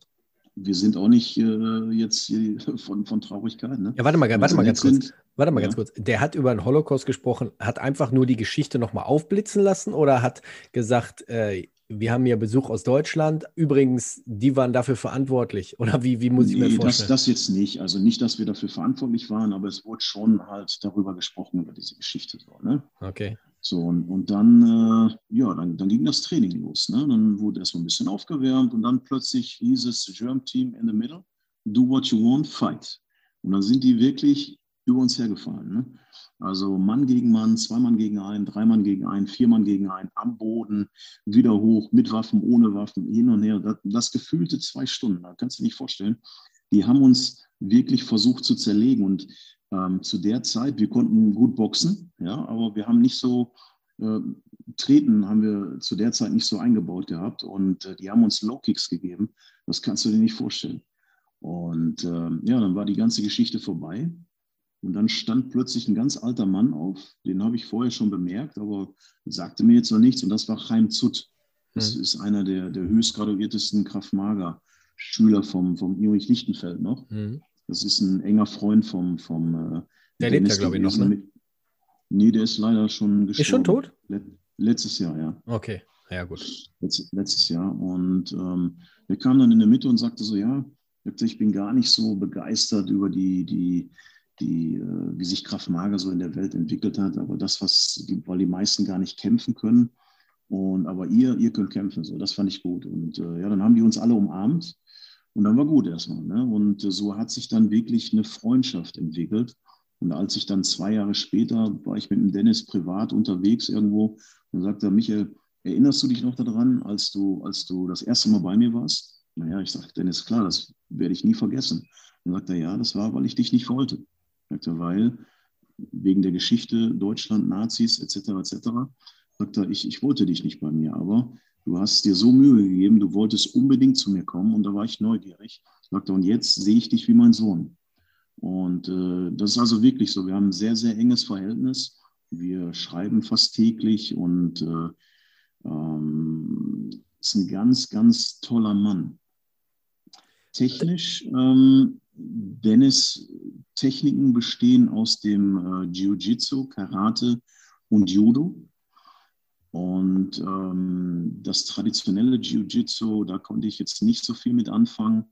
wir sind auch nicht äh, jetzt von, von Traurigkeit. Ne? Ja, warte mal, warte mal ganz sind, kurz. Warte mal ja. ganz kurz. Der hat über den Holocaust gesprochen, hat einfach nur die Geschichte nochmal aufblitzen lassen oder hat gesagt, äh, wir haben ja Besuch aus Deutschland. Übrigens, die waren dafür verantwortlich. *laughs* Oder wie, wie muss ich mir vorstellen? Das, das jetzt nicht. Also nicht, dass wir dafür verantwortlich waren, aber es wurde schon halt darüber gesprochen, über diese Geschichte. So, ne? Okay. So, und, und dann, äh, ja, dann, dann ging das Training los. Ne? Dann wurde erstmal ein bisschen aufgewärmt und dann plötzlich hieß es German Team in the middle, do what you want, fight. Und dann sind die wirklich über uns hergefallen. Ne? Also Mann gegen Mann, zwei Mann gegen einen, drei Mann gegen einen, vier Mann gegen einen, am Boden, wieder hoch, mit Waffen, ohne Waffen, hin und her. Das, das gefühlte zwei Stunden, da kannst du dir nicht vorstellen. Die haben uns wirklich versucht zu zerlegen. Und ähm, zu der Zeit, wir konnten gut boxen, ja, aber wir haben nicht so, äh, Treten haben wir zu der Zeit nicht so eingebaut gehabt und äh, die haben uns Low Kicks gegeben. Das kannst du dir nicht vorstellen. Und äh, ja, dann war die ganze Geschichte vorbei. Und dann stand plötzlich ein ganz alter Mann auf, den habe ich vorher schon bemerkt, aber sagte mir jetzt noch nichts. Und das war Chaim Zutt. Das mhm. ist einer der, der höchst graduiertesten Kraftmager-Schüler vom, vom Erich Lichtenfeld noch. Mhm. Das ist ein enger Freund vom. vom äh, der lebt ja, glaube ich, noch. Ne? Nee, der ist leider schon gestorben. Ist schon tot? Letztes Jahr, ja. Okay, ja gut. Letz, letztes Jahr. Und ähm, der kam dann in der Mitte und sagte so, ja, ich bin gar nicht so begeistert über die, die, die, äh, wie sich Kraft Mager so in der Welt entwickelt hat, aber das, was, die, weil die meisten gar nicht kämpfen können. Und aber ihr, ihr könnt kämpfen, so, das fand ich gut. Und äh, ja, dann haben die uns alle umarmt und dann war gut erstmal. Ne? Und äh, so hat sich dann wirklich eine Freundschaft entwickelt. Und als ich dann zwei Jahre später war ich mit dem Dennis privat unterwegs irgendwo und sagte, Michael, erinnerst du dich noch daran, als du, als du das erste Mal bei mir warst? Naja, ich sagte, Dennis, klar, das werde ich nie vergessen. Dann sagte er, ja, das war, weil ich dich nicht wollte. Sagte, weil wegen der Geschichte Deutschland, Nazis etc. etc. Sagte er, ich, ich wollte dich nicht bei mir, aber du hast dir so Mühe gegeben, du wolltest unbedingt zu mir kommen und da war ich neugierig. Sagte, und jetzt sehe ich dich wie mein Sohn. Und äh, das ist also wirklich so. Wir haben ein sehr, sehr enges Verhältnis. Wir schreiben fast täglich und äh, ähm, ist ein ganz, ganz toller Mann. Technisch, ähm, Dennis, Techniken bestehen aus dem äh, Jiu-Jitsu, Karate und Judo. Und ähm, das traditionelle Jiu-Jitsu, da konnte ich jetzt nicht so viel mit anfangen.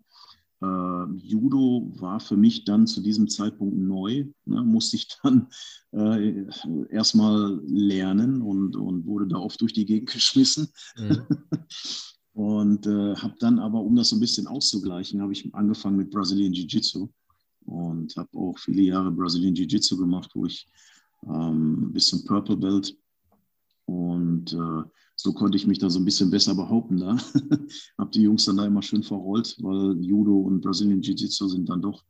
Äh, Judo war für mich dann zu diesem Zeitpunkt neu, ne, musste ich dann äh, erstmal lernen und, und wurde da oft durch die Gegend *laughs* geschmissen. Mhm. und äh, habe dann aber, um das so ein bisschen auszugleichen, habe ich angefangen mit Brazilian Jiu-Jitsu und habe auch viele Jahre Brazilian Jiu-Jitsu gemacht, wo ich ähm, bis zum Purple Belt und äh, so konnte ich mich da so ein bisschen besser behaupten *laughs* da. habe die Jungs dann da immer schön verrollt, weil Judo und Brazilian Jiu-Jitsu sind dann doch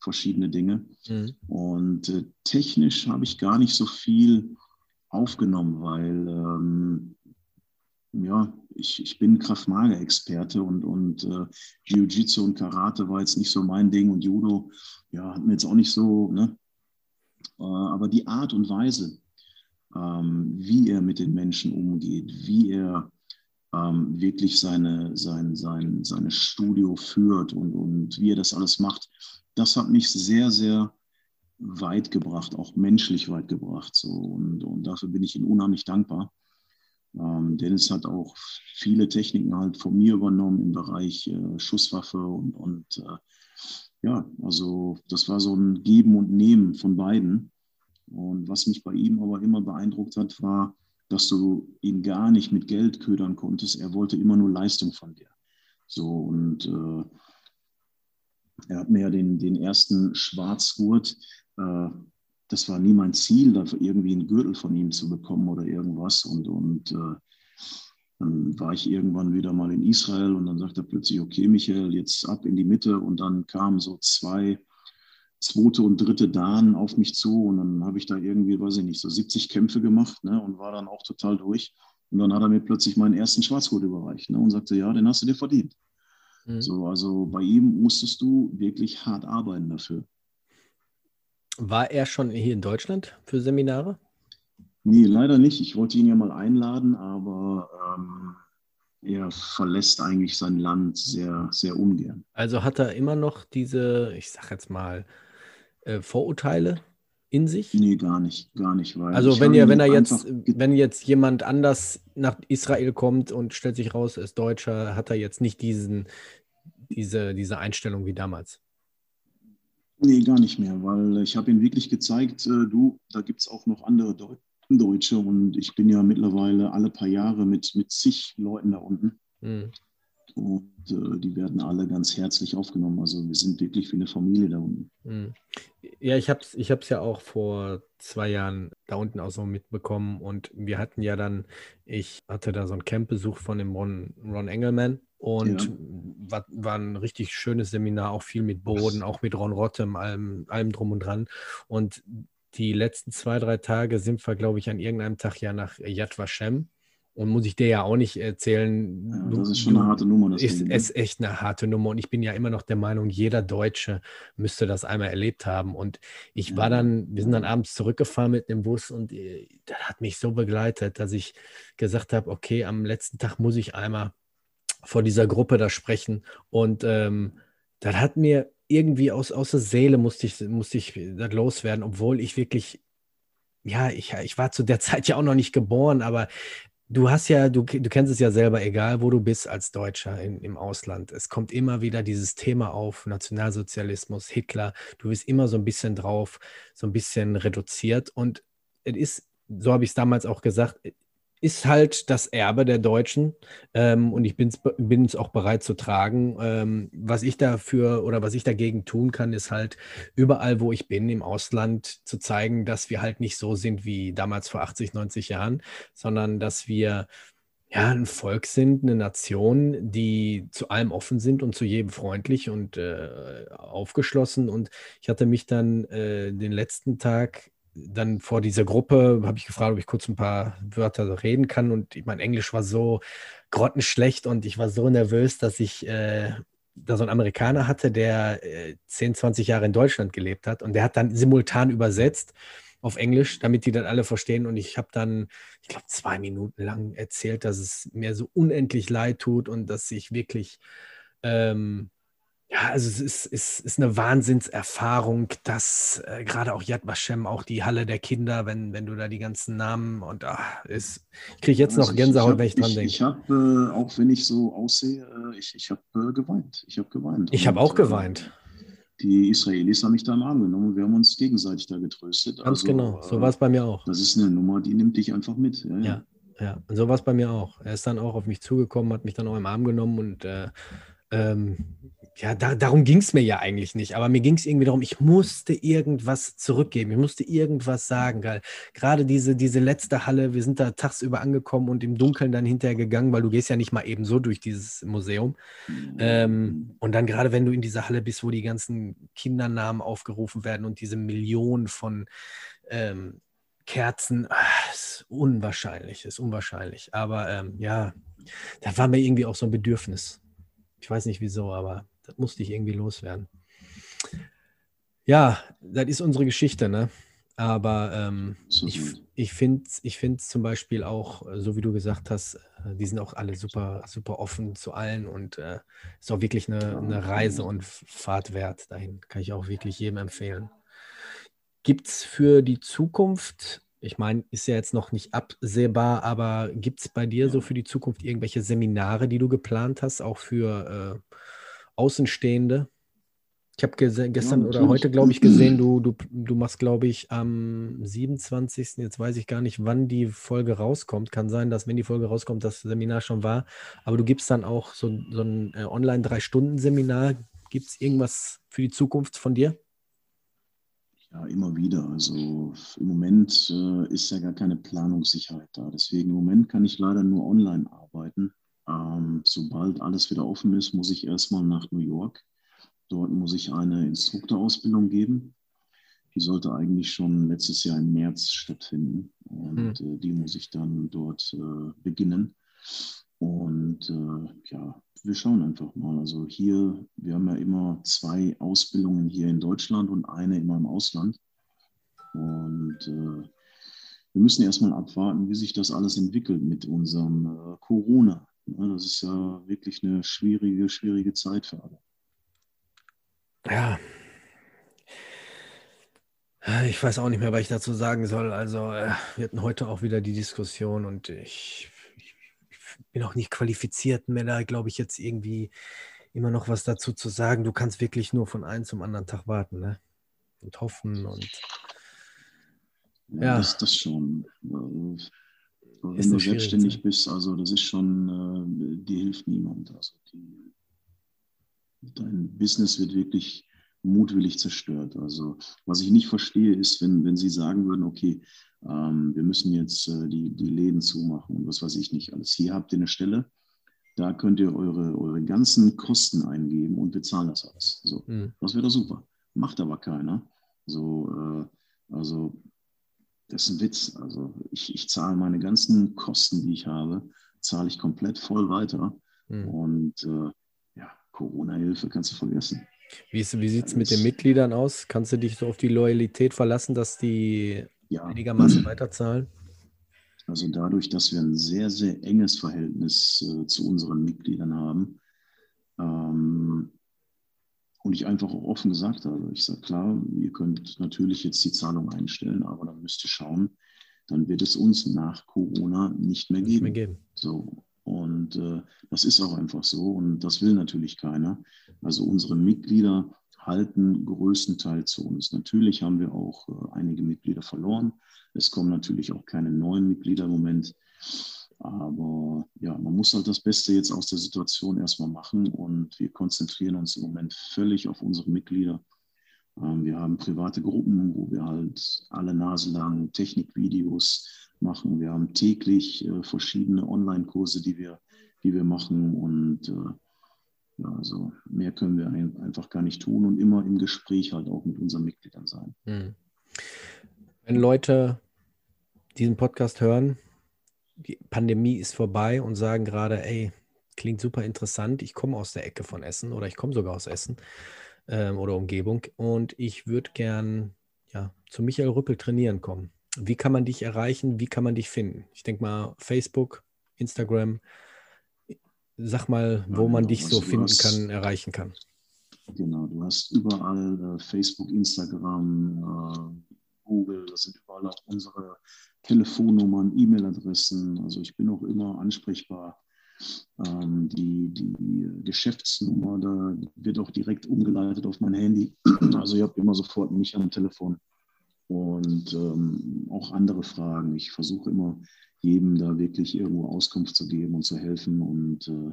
verschiedene Dinge. Mhm. Und äh, technisch habe ich gar nicht so viel aufgenommen, weil ähm, ja, ich, ich bin Kraftmager-Experte und, und äh, Jiu-Jitsu und Karate war jetzt nicht so mein Ding und Judo, ja, hat mir jetzt auch nicht so, ne? Äh, aber die Art und Weise, wie er mit den Menschen umgeht, wie er ähm, wirklich seine, sein, sein, seine Studio führt und, und wie er das alles macht, das hat mich sehr, sehr weit gebracht, auch menschlich weit gebracht. So. Und, und dafür bin ich ihm unheimlich dankbar. Ähm, Dennis hat auch viele Techniken halt von mir übernommen im Bereich äh, Schusswaffe und, und äh, ja, also das war so ein Geben und Nehmen von beiden. Und was mich bei ihm aber immer beeindruckt hat, war, dass du ihn gar nicht mit Geld ködern konntest. Er wollte immer nur Leistung von dir. So und äh, er hat mir ja den, den ersten Schwarzgurt, äh, das war nie mein Ziel, dafür irgendwie einen Gürtel von ihm zu bekommen oder irgendwas. Und, und äh, dann war ich irgendwann wieder mal in Israel und dann sagte er plötzlich, okay, Michael, jetzt ab in die Mitte. Und dann kamen so zwei zweite und dritte Dan auf mich zu und dann habe ich da irgendwie, weiß ich nicht, so 70 Kämpfe gemacht ne, und war dann auch total durch. Und dann hat er mir plötzlich meinen ersten Schwarzgurt überreicht ne, und sagte, ja, den hast du dir verdient. Mhm. So, also bei ihm musstest du wirklich hart arbeiten dafür. War er schon hier in Deutschland für Seminare? Nee, leider nicht. Ich wollte ihn ja mal einladen, aber ähm, er verlässt eigentlich sein Land sehr, sehr ungern. Also hat er immer noch diese, ich sag jetzt mal, äh, Vorurteile in sich? Nee, gar nicht, gar nicht. also wenn ihr, wenn er jetzt, wenn jetzt jemand anders nach Israel kommt und stellt sich raus, er ist Deutscher, hat er jetzt nicht diesen, diese, diese Einstellung wie damals. Nee, gar nicht mehr, weil ich habe ihm wirklich gezeigt, äh, du, da gibt es auch noch andere Deu Deutsche und ich bin ja mittlerweile alle paar Jahre mit, mit zig Leuten da unten. Mhm. Und äh, die werden alle ganz herzlich aufgenommen. Also wir sind wirklich wie eine Familie da unten. Mhm. Ja, ich habe es ich ja auch vor zwei Jahren da unten auch so mitbekommen. Und wir hatten ja dann, ich hatte da so einen Campbesuch von dem Ron, Ron Engelman. Und ja. war, war, ein richtig schönes Seminar, auch viel mit Boden, auch mit Ron Rottem, allem, allem drum und dran. Und die letzten zwei, drei Tage sind wir, glaube ich, an irgendeinem Tag ja nach Yad Vashem und muss ich dir ja auch nicht erzählen. Ja, das ist schon eine harte Nummer. Das ist, ist echt eine harte Nummer. Und ich bin ja immer noch der Meinung, jeder Deutsche müsste das einmal erlebt haben. Und ich war dann, wir sind dann abends zurückgefahren mit dem Bus und äh, das hat mich so begleitet, dass ich gesagt habe, okay, am letzten Tag muss ich einmal vor dieser Gruppe da sprechen. Und ähm, das hat mir irgendwie aus, aus der Seele musste ich, musste ich das loswerden, obwohl ich wirklich ja, ich, ich war zu der *laughs* Zeit ja auch noch nicht geboren, aber Du hast ja, du, du kennst es ja selber, egal wo du bist als Deutscher in, im Ausland. Es kommt immer wieder dieses Thema auf, Nationalsozialismus, Hitler. Du bist immer so ein bisschen drauf, so ein bisschen reduziert. Und es ist, so habe ich es damals auch gesagt, ist halt das Erbe der Deutschen ähm, und ich bin es auch bereit zu tragen. Ähm, was ich dafür oder was ich dagegen tun kann, ist halt überall, wo ich bin, im Ausland zu zeigen, dass wir halt nicht so sind wie damals vor 80, 90 Jahren, sondern dass wir ja, ein Volk sind, eine Nation, die zu allem offen sind und zu jedem freundlich und äh, aufgeschlossen. Und ich hatte mich dann äh, den letzten Tag dann vor dieser Gruppe habe ich gefragt, ob ich kurz ein paar Wörter reden kann. Und mein Englisch war so grottenschlecht und ich war so nervös, dass ich äh, da so einen Amerikaner hatte, der äh, 10, 20 Jahre in Deutschland gelebt hat. Und der hat dann simultan übersetzt auf Englisch, damit die dann alle verstehen. Und ich habe dann, ich glaube, zwei Minuten lang erzählt, dass es mir so unendlich leid tut und dass ich wirklich ähm, ja, also es ist, ist, ist eine Wahnsinnserfahrung, dass äh, gerade auch Yad Vashem, auch die Halle der Kinder, wenn, wenn du da die ganzen Namen und ach, ist, ich kriege jetzt also noch Gänsehaut, ich, wenn ich dran ich, denke. Ich habe, äh, auch wenn ich so aussehe, äh, ich, ich habe äh, geweint. Ich habe geweint. Ich habe auch äh, geweint. Die Israelis haben mich da im Arm genommen und wir haben uns gegenseitig da getröstet. Ganz also, genau, so war es bei mir auch. Das ist eine Nummer, die nimmt dich einfach mit. Ja, ja. ja. Und so war es bei mir auch. Er ist dann auch auf mich zugekommen, hat mich dann auch im Arm genommen und ähm, ja, da, darum ging es mir ja eigentlich nicht, aber mir ging es irgendwie darum, ich musste irgendwas zurückgeben, ich musste irgendwas sagen. Gerade diese, diese letzte Halle, wir sind da tagsüber angekommen und im Dunkeln dann hinterher gegangen, weil du gehst ja nicht mal eben so durch dieses Museum. Ähm, und dann gerade, wenn du in dieser Halle bist, wo die ganzen Kindernamen aufgerufen werden und diese Millionen von ähm, Kerzen, ach, ist unwahrscheinlich, ist unwahrscheinlich. Aber ähm, ja, da war mir irgendwie auch so ein Bedürfnis. Ich weiß nicht wieso, aber das musste ich irgendwie loswerden. Ja, das ist unsere Geschichte, ne? Aber ähm, ich, ich finde ich find zum Beispiel auch, so wie du gesagt hast, äh, die sind auch alle super, super offen zu allen und äh, ist auch wirklich eine, eine Reise und Fahrt wert dahin. Kann ich auch wirklich jedem empfehlen. Gibt es für die Zukunft, ich meine, ist ja jetzt noch nicht absehbar, aber gibt es bei dir so für die Zukunft irgendwelche Seminare, die du geplant hast, auch für äh, Außenstehende. Ich habe gestern ja, oder heute, glaube ich, gesehen, *clears throat* du, du, du machst, glaube ich, am 27. Jetzt weiß ich gar nicht, wann die Folge rauskommt. Kann sein, dass, wenn die Folge rauskommt, das Seminar schon war. Aber du gibst dann auch so, so ein äh, Online-Drei-Stunden-Seminar. Gibt es irgendwas für die Zukunft von dir? Ja, immer wieder. Also im Moment äh, ist ja gar keine Planungssicherheit da. Deswegen im Moment kann ich leider nur online arbeiten. Ähm, sobald alles wieder offen ist, muss ich erstmal nach New York. Dort muss ich eine Instruktorausbildung geben. Die sollte eigentlich schon letztes Jahr im März stattfinden. Und mhm. äh, die muss ich dann dort äh, beginnen. Und äh, ja, wir schauen einfach mal. Also hier, wir haben ja immer zwei Ausbildungen hier in Deutschland und eine immer im Ausland. Und äh, wir müssen erstmal abwarten, wie sich das alles entwickelt mit unserem äh, Corona. Das ist ja wirklich eine schwierige, schwierige Zeit für alle. Ja. Ich weiß auch nicht mehr, was ich dazu sagen soll. Also, äh, wir hatten heute auch wieder die Diskussion und ich, ich, ich bin auch nicht qualifiziert mehr, da glaube ich jetzt irgendwie immer noch was dazu zu sagen. Du kannst wirklich nur von einem zum anderen Tag warten ne? und hoffen und. Ja, ja. Das, das schon. Äh, wenn du selbstständig Zeit. bist, also das ist schon, äh, dir hilft niemand. Also die, dein Business wird wirklich mutwillig zerstört. Also was ich nicht verstehe, ist, wenn, wenn sie sagen würden, okay, ähm, wir müssen jetzt äh, die, die Läden zumachen und was weiß ich nicht alles. Hier habt ihr eine Stelle, da könnt ihr eure, eure ganzen Kosten eingeben und bezahlen das alles. So, mhm. Das wäre doch super. Macht aber keiner. So, äh, also das ist ein Witz. Also ich, ich zahle meine ganzen Kosten, die ich habe, zahle ich komplett voll weiter. Mhm. Und äh, ja, Corona-Hilfe kannst du vergessen. Wie, wie sieht es mit den Mitgliedern aus? Kannst du dich so auf die Loyalität verlassen, dass die ja. einigermaßen weiterzahlen? Also dadurch, dass wir ein sehr, sehr enges Verhältnis äh, zu unseren Mitgliedern haben, ähm, und ich einfach auch offen gesagt habe, ich sage, klar, ihr könnt natürlich jetzt die Zahlung einstellen, aber dann müsst ihr schauen, dann wird es uns nach Corona nicht mehr geben. Nicht mehr geben. So. Und äh, das ist auch einfach so und das will natürlich keiner. Also unsere Mitglieder halten größtenteils zu uns. Natürlich haben wir auch äh, einige Mitglieder verloren. Es kommen natürlich auch keine neuen Mitglieder im Moment. Aber ja, man muss halt das Beste jetzt aus der Situation erstmal machen und wir konzentrieren uns im Moment völlig auf unsere Mitglieder. Ähm, wir haben private Gruppen, wo wir halt alle Nase lang Technikvideos machen. Wir haben täglich äh, verschiedene Online-Kurse, die wir, die wir machen und äh, ja, also mehr können wir einfach gar nicht tun und immer im Gespräch halt auch mit unseren Mitgliedern sein. Hm. Wenn Leute diesen Podcast hören, die Pandemie ist vorbei und sagen gerade, ey, klingt super interessant, ich komme aus der Ecke von Essen oder ich komme sogar aus Essen ähm, oder Umgebung und ich würde gern ja, zu Michael Rüppel trainieren kommen. Wie kann man dich erreichen? Wie kann man dich finden? Ich denke mal Facebook, Instagram. Sag mal, wo ja, man dich so finden hast, kann, erreichen kann. Genau, du hast überall äh, Facebook, Instagram, äh, Google, da sind überall auch unsere Telefonnummern, E-Mail-Adressen. Also ich bin auch immer ansprechbar. Ähm, die, die Geschäftsnummer, da wird auch direkt umgeleitet auf mein Handy. *clears throat* Also ich habe immer sofort mich am Telefon und ähm, auch andere Fragen. Ich versuche immer jedem da wirklich irgendwo Auskunft zu geben und zu helfen. Und äh,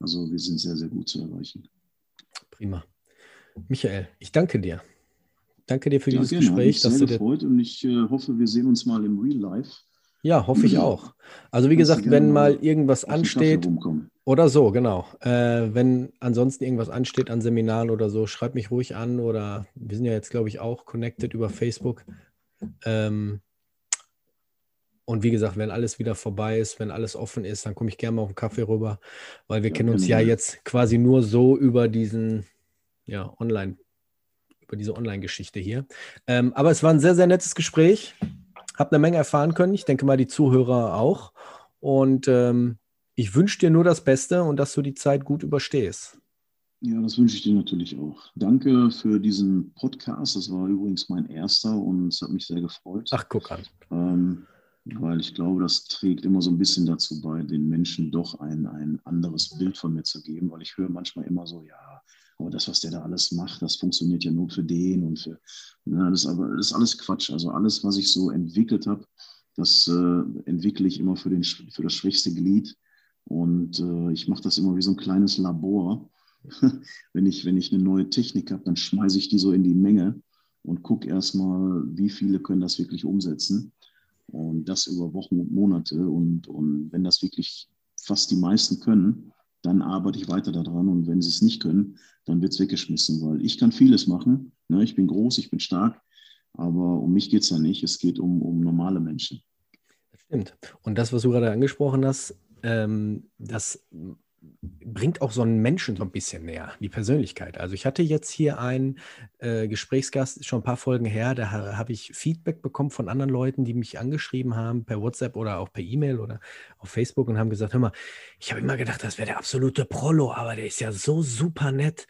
also wir sind sehr, sehr gut zu erreichen. Prima. Michael, ich danke dir. Danke dir für ja, dieses gerne. Gespräch. Hat mich sehr gefreut und ich äh, hoffe, wir sehen uns mal im Real Life. Ja, hoffe ich auch. Also wie gesagt, wenn mal irgendwas ansteht oder so, genau. Äh, wenn ansonsten irgendwas ansteht an Seminaren oder so, schreib mich ruhig an oder wir sind ja jetzt, glaube ich, auch connected über Facebook. Ähm, und wie gesagt, wenn alles wieder vorbei ist, wenn alles offen ist, dann komme ich gerne mal auf einen Kaffee rüber, weil wir ja, kennen uns ja jetzt quasi nur so über diesen ja, Online- über diese Online-Geschichte hier. Ähm, aber es war ein sehr, sehr nettes Gespräch. Hab eine Menge erfahren können. Ich denke mal, die Zuhörer auch. Und ähm, ich wünsche dir nur das Beste und dass du die Zeit gut überstehst. Ja, das wünsche ich dir natürlich auch. Danke für diesen Podcast. Das war übrigens mein erster und es hat mich sehr gefreut. Ach, guck an. Ähm, weil ich glaube, das trägt immer so ein bisschen dazu bei, den Menschen doch ein, ein anderes Bild von mir zu geben, weil ich höre manchmal immer so, ja, aber das, was der da alles macht, das funktioniert ja nur für den und für, na, das, aber, das ist alles Quatsch. Also alles, was ich so entwickelt habe, das äh, entwickle ich immer für, den, für das schwächste Glied. Und äh, ich mache das immer wie so ein kleines Labor. *laughs* wenn, ich, wenn ich eine neue Technik habe, dann schmeiße ich die so in die Menge und gucke erstmal, wie viele können das wirklich umsetzen. Und das über Wochen und Monate. Und, und wenn das wirklich fast die meisten können, dann arbeite ich weiter daran. Und wenn sie es nicht können, dann wird es weggeschmissen, weil ich kann vieles machen. Ne? Ich bin groß, ich bin stark, aber um mich geht es ja nicht. Es geht um, um normale Menschen. Das stimmt. Und das, was du gerade angesprochen hast, ähm, das bringt auch so einen Menschen so ein bisschen näher, die Persönlichkeit. Also ich hatte jetzt hier einen äh, Gesprächsgast schon ein paar Folgen her, da ha, habe ich Feedback bekommen von anderen Leuten, die mich angeschrieben haben per WhatsApp oder auch per E-Mail oder auf Facebook und haben gesagt, hör mal, ich habe immer gedacht, das wäre der absolute Prolo, aber der ist ja so super nett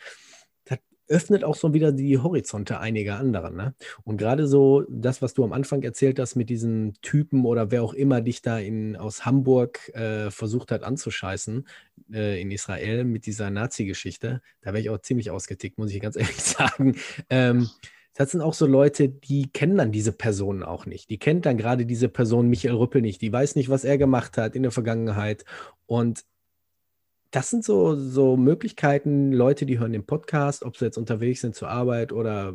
öffnet auch so wieder die Horizonte einiger anderen. Ne? Und gerade so das, was du am Anfang erzählt hast mit diesen Typen oder wer auch immer dich da in, aus Hamburg äh, versucht hat anzuscheißen äh, in Israel mit dieser Nazi-Geschichte, da wäre ich auch ziemlich ausgetickt, muss ich ganz *laughs* ehrlich sagen. Ähm, das sind auch so Leute, die kennen dann diese Personen auch nicht. Die kennt dann gerade diese Person Michael Rüppel nicht. Die weiß nicht, was er gemacht hat in der Vergangenheit. Und das sind so, so Möglichkeiten, Leute, die hören den Podcast, ob sie jetzt unterwegs sind zur Arbeit oder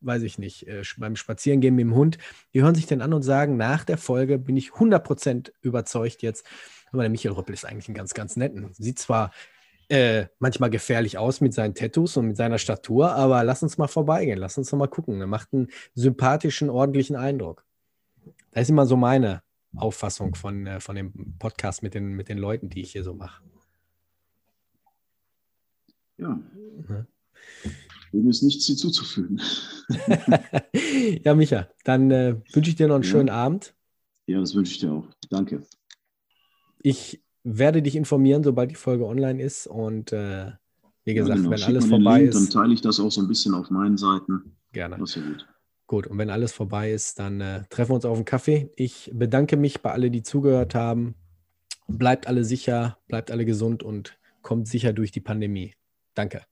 weiß ich nicht, äh, beim Spazierengehen mit dem Hund, die hören sich den an und sagen, nach der Folge bin ich 100% überzeugt jetzt, aber der Michael Rüppel ist eigentlich ein ganz, ganz netten. Sieht zwar äh, manchmal gefährlich aus mit seinen Tattoos und mit seiner Statur, aber lass uns mal vorbeigehen, lass uns mal gucken. Er macht einen sympathischen, ordentlichen Eindruck. Das ist immer so meine Auffassung von, äh, von dem Podcast mit den, mit den Leuten, die ich hier so mache. Ja. Dem ist nichts hinzuzufügen. *laughs* ja, Micha, dann äh, wünsche ich dir noch einen ja. schönen Abend. Ja, das wünsche ich dir auch. Danke. Ich werde dich informieren, sobald die Folge online ist und äh, Wie gesagt, ja, genau. wenn Schick alles vorbei Link, ist. Dann teile ich das auch so ein bisschen auf meinen Seiten. Gerne. Das ist ja gut. Gut, und wenn alles vorbei ist, dann äh, treffen wir uns auf einen Kaffee. Ich bedanke mich bei allen, die zugehört haben. Bleibt alle sicher, bleibt alle gesund und kommt sicher durch die Pandemie. Danke.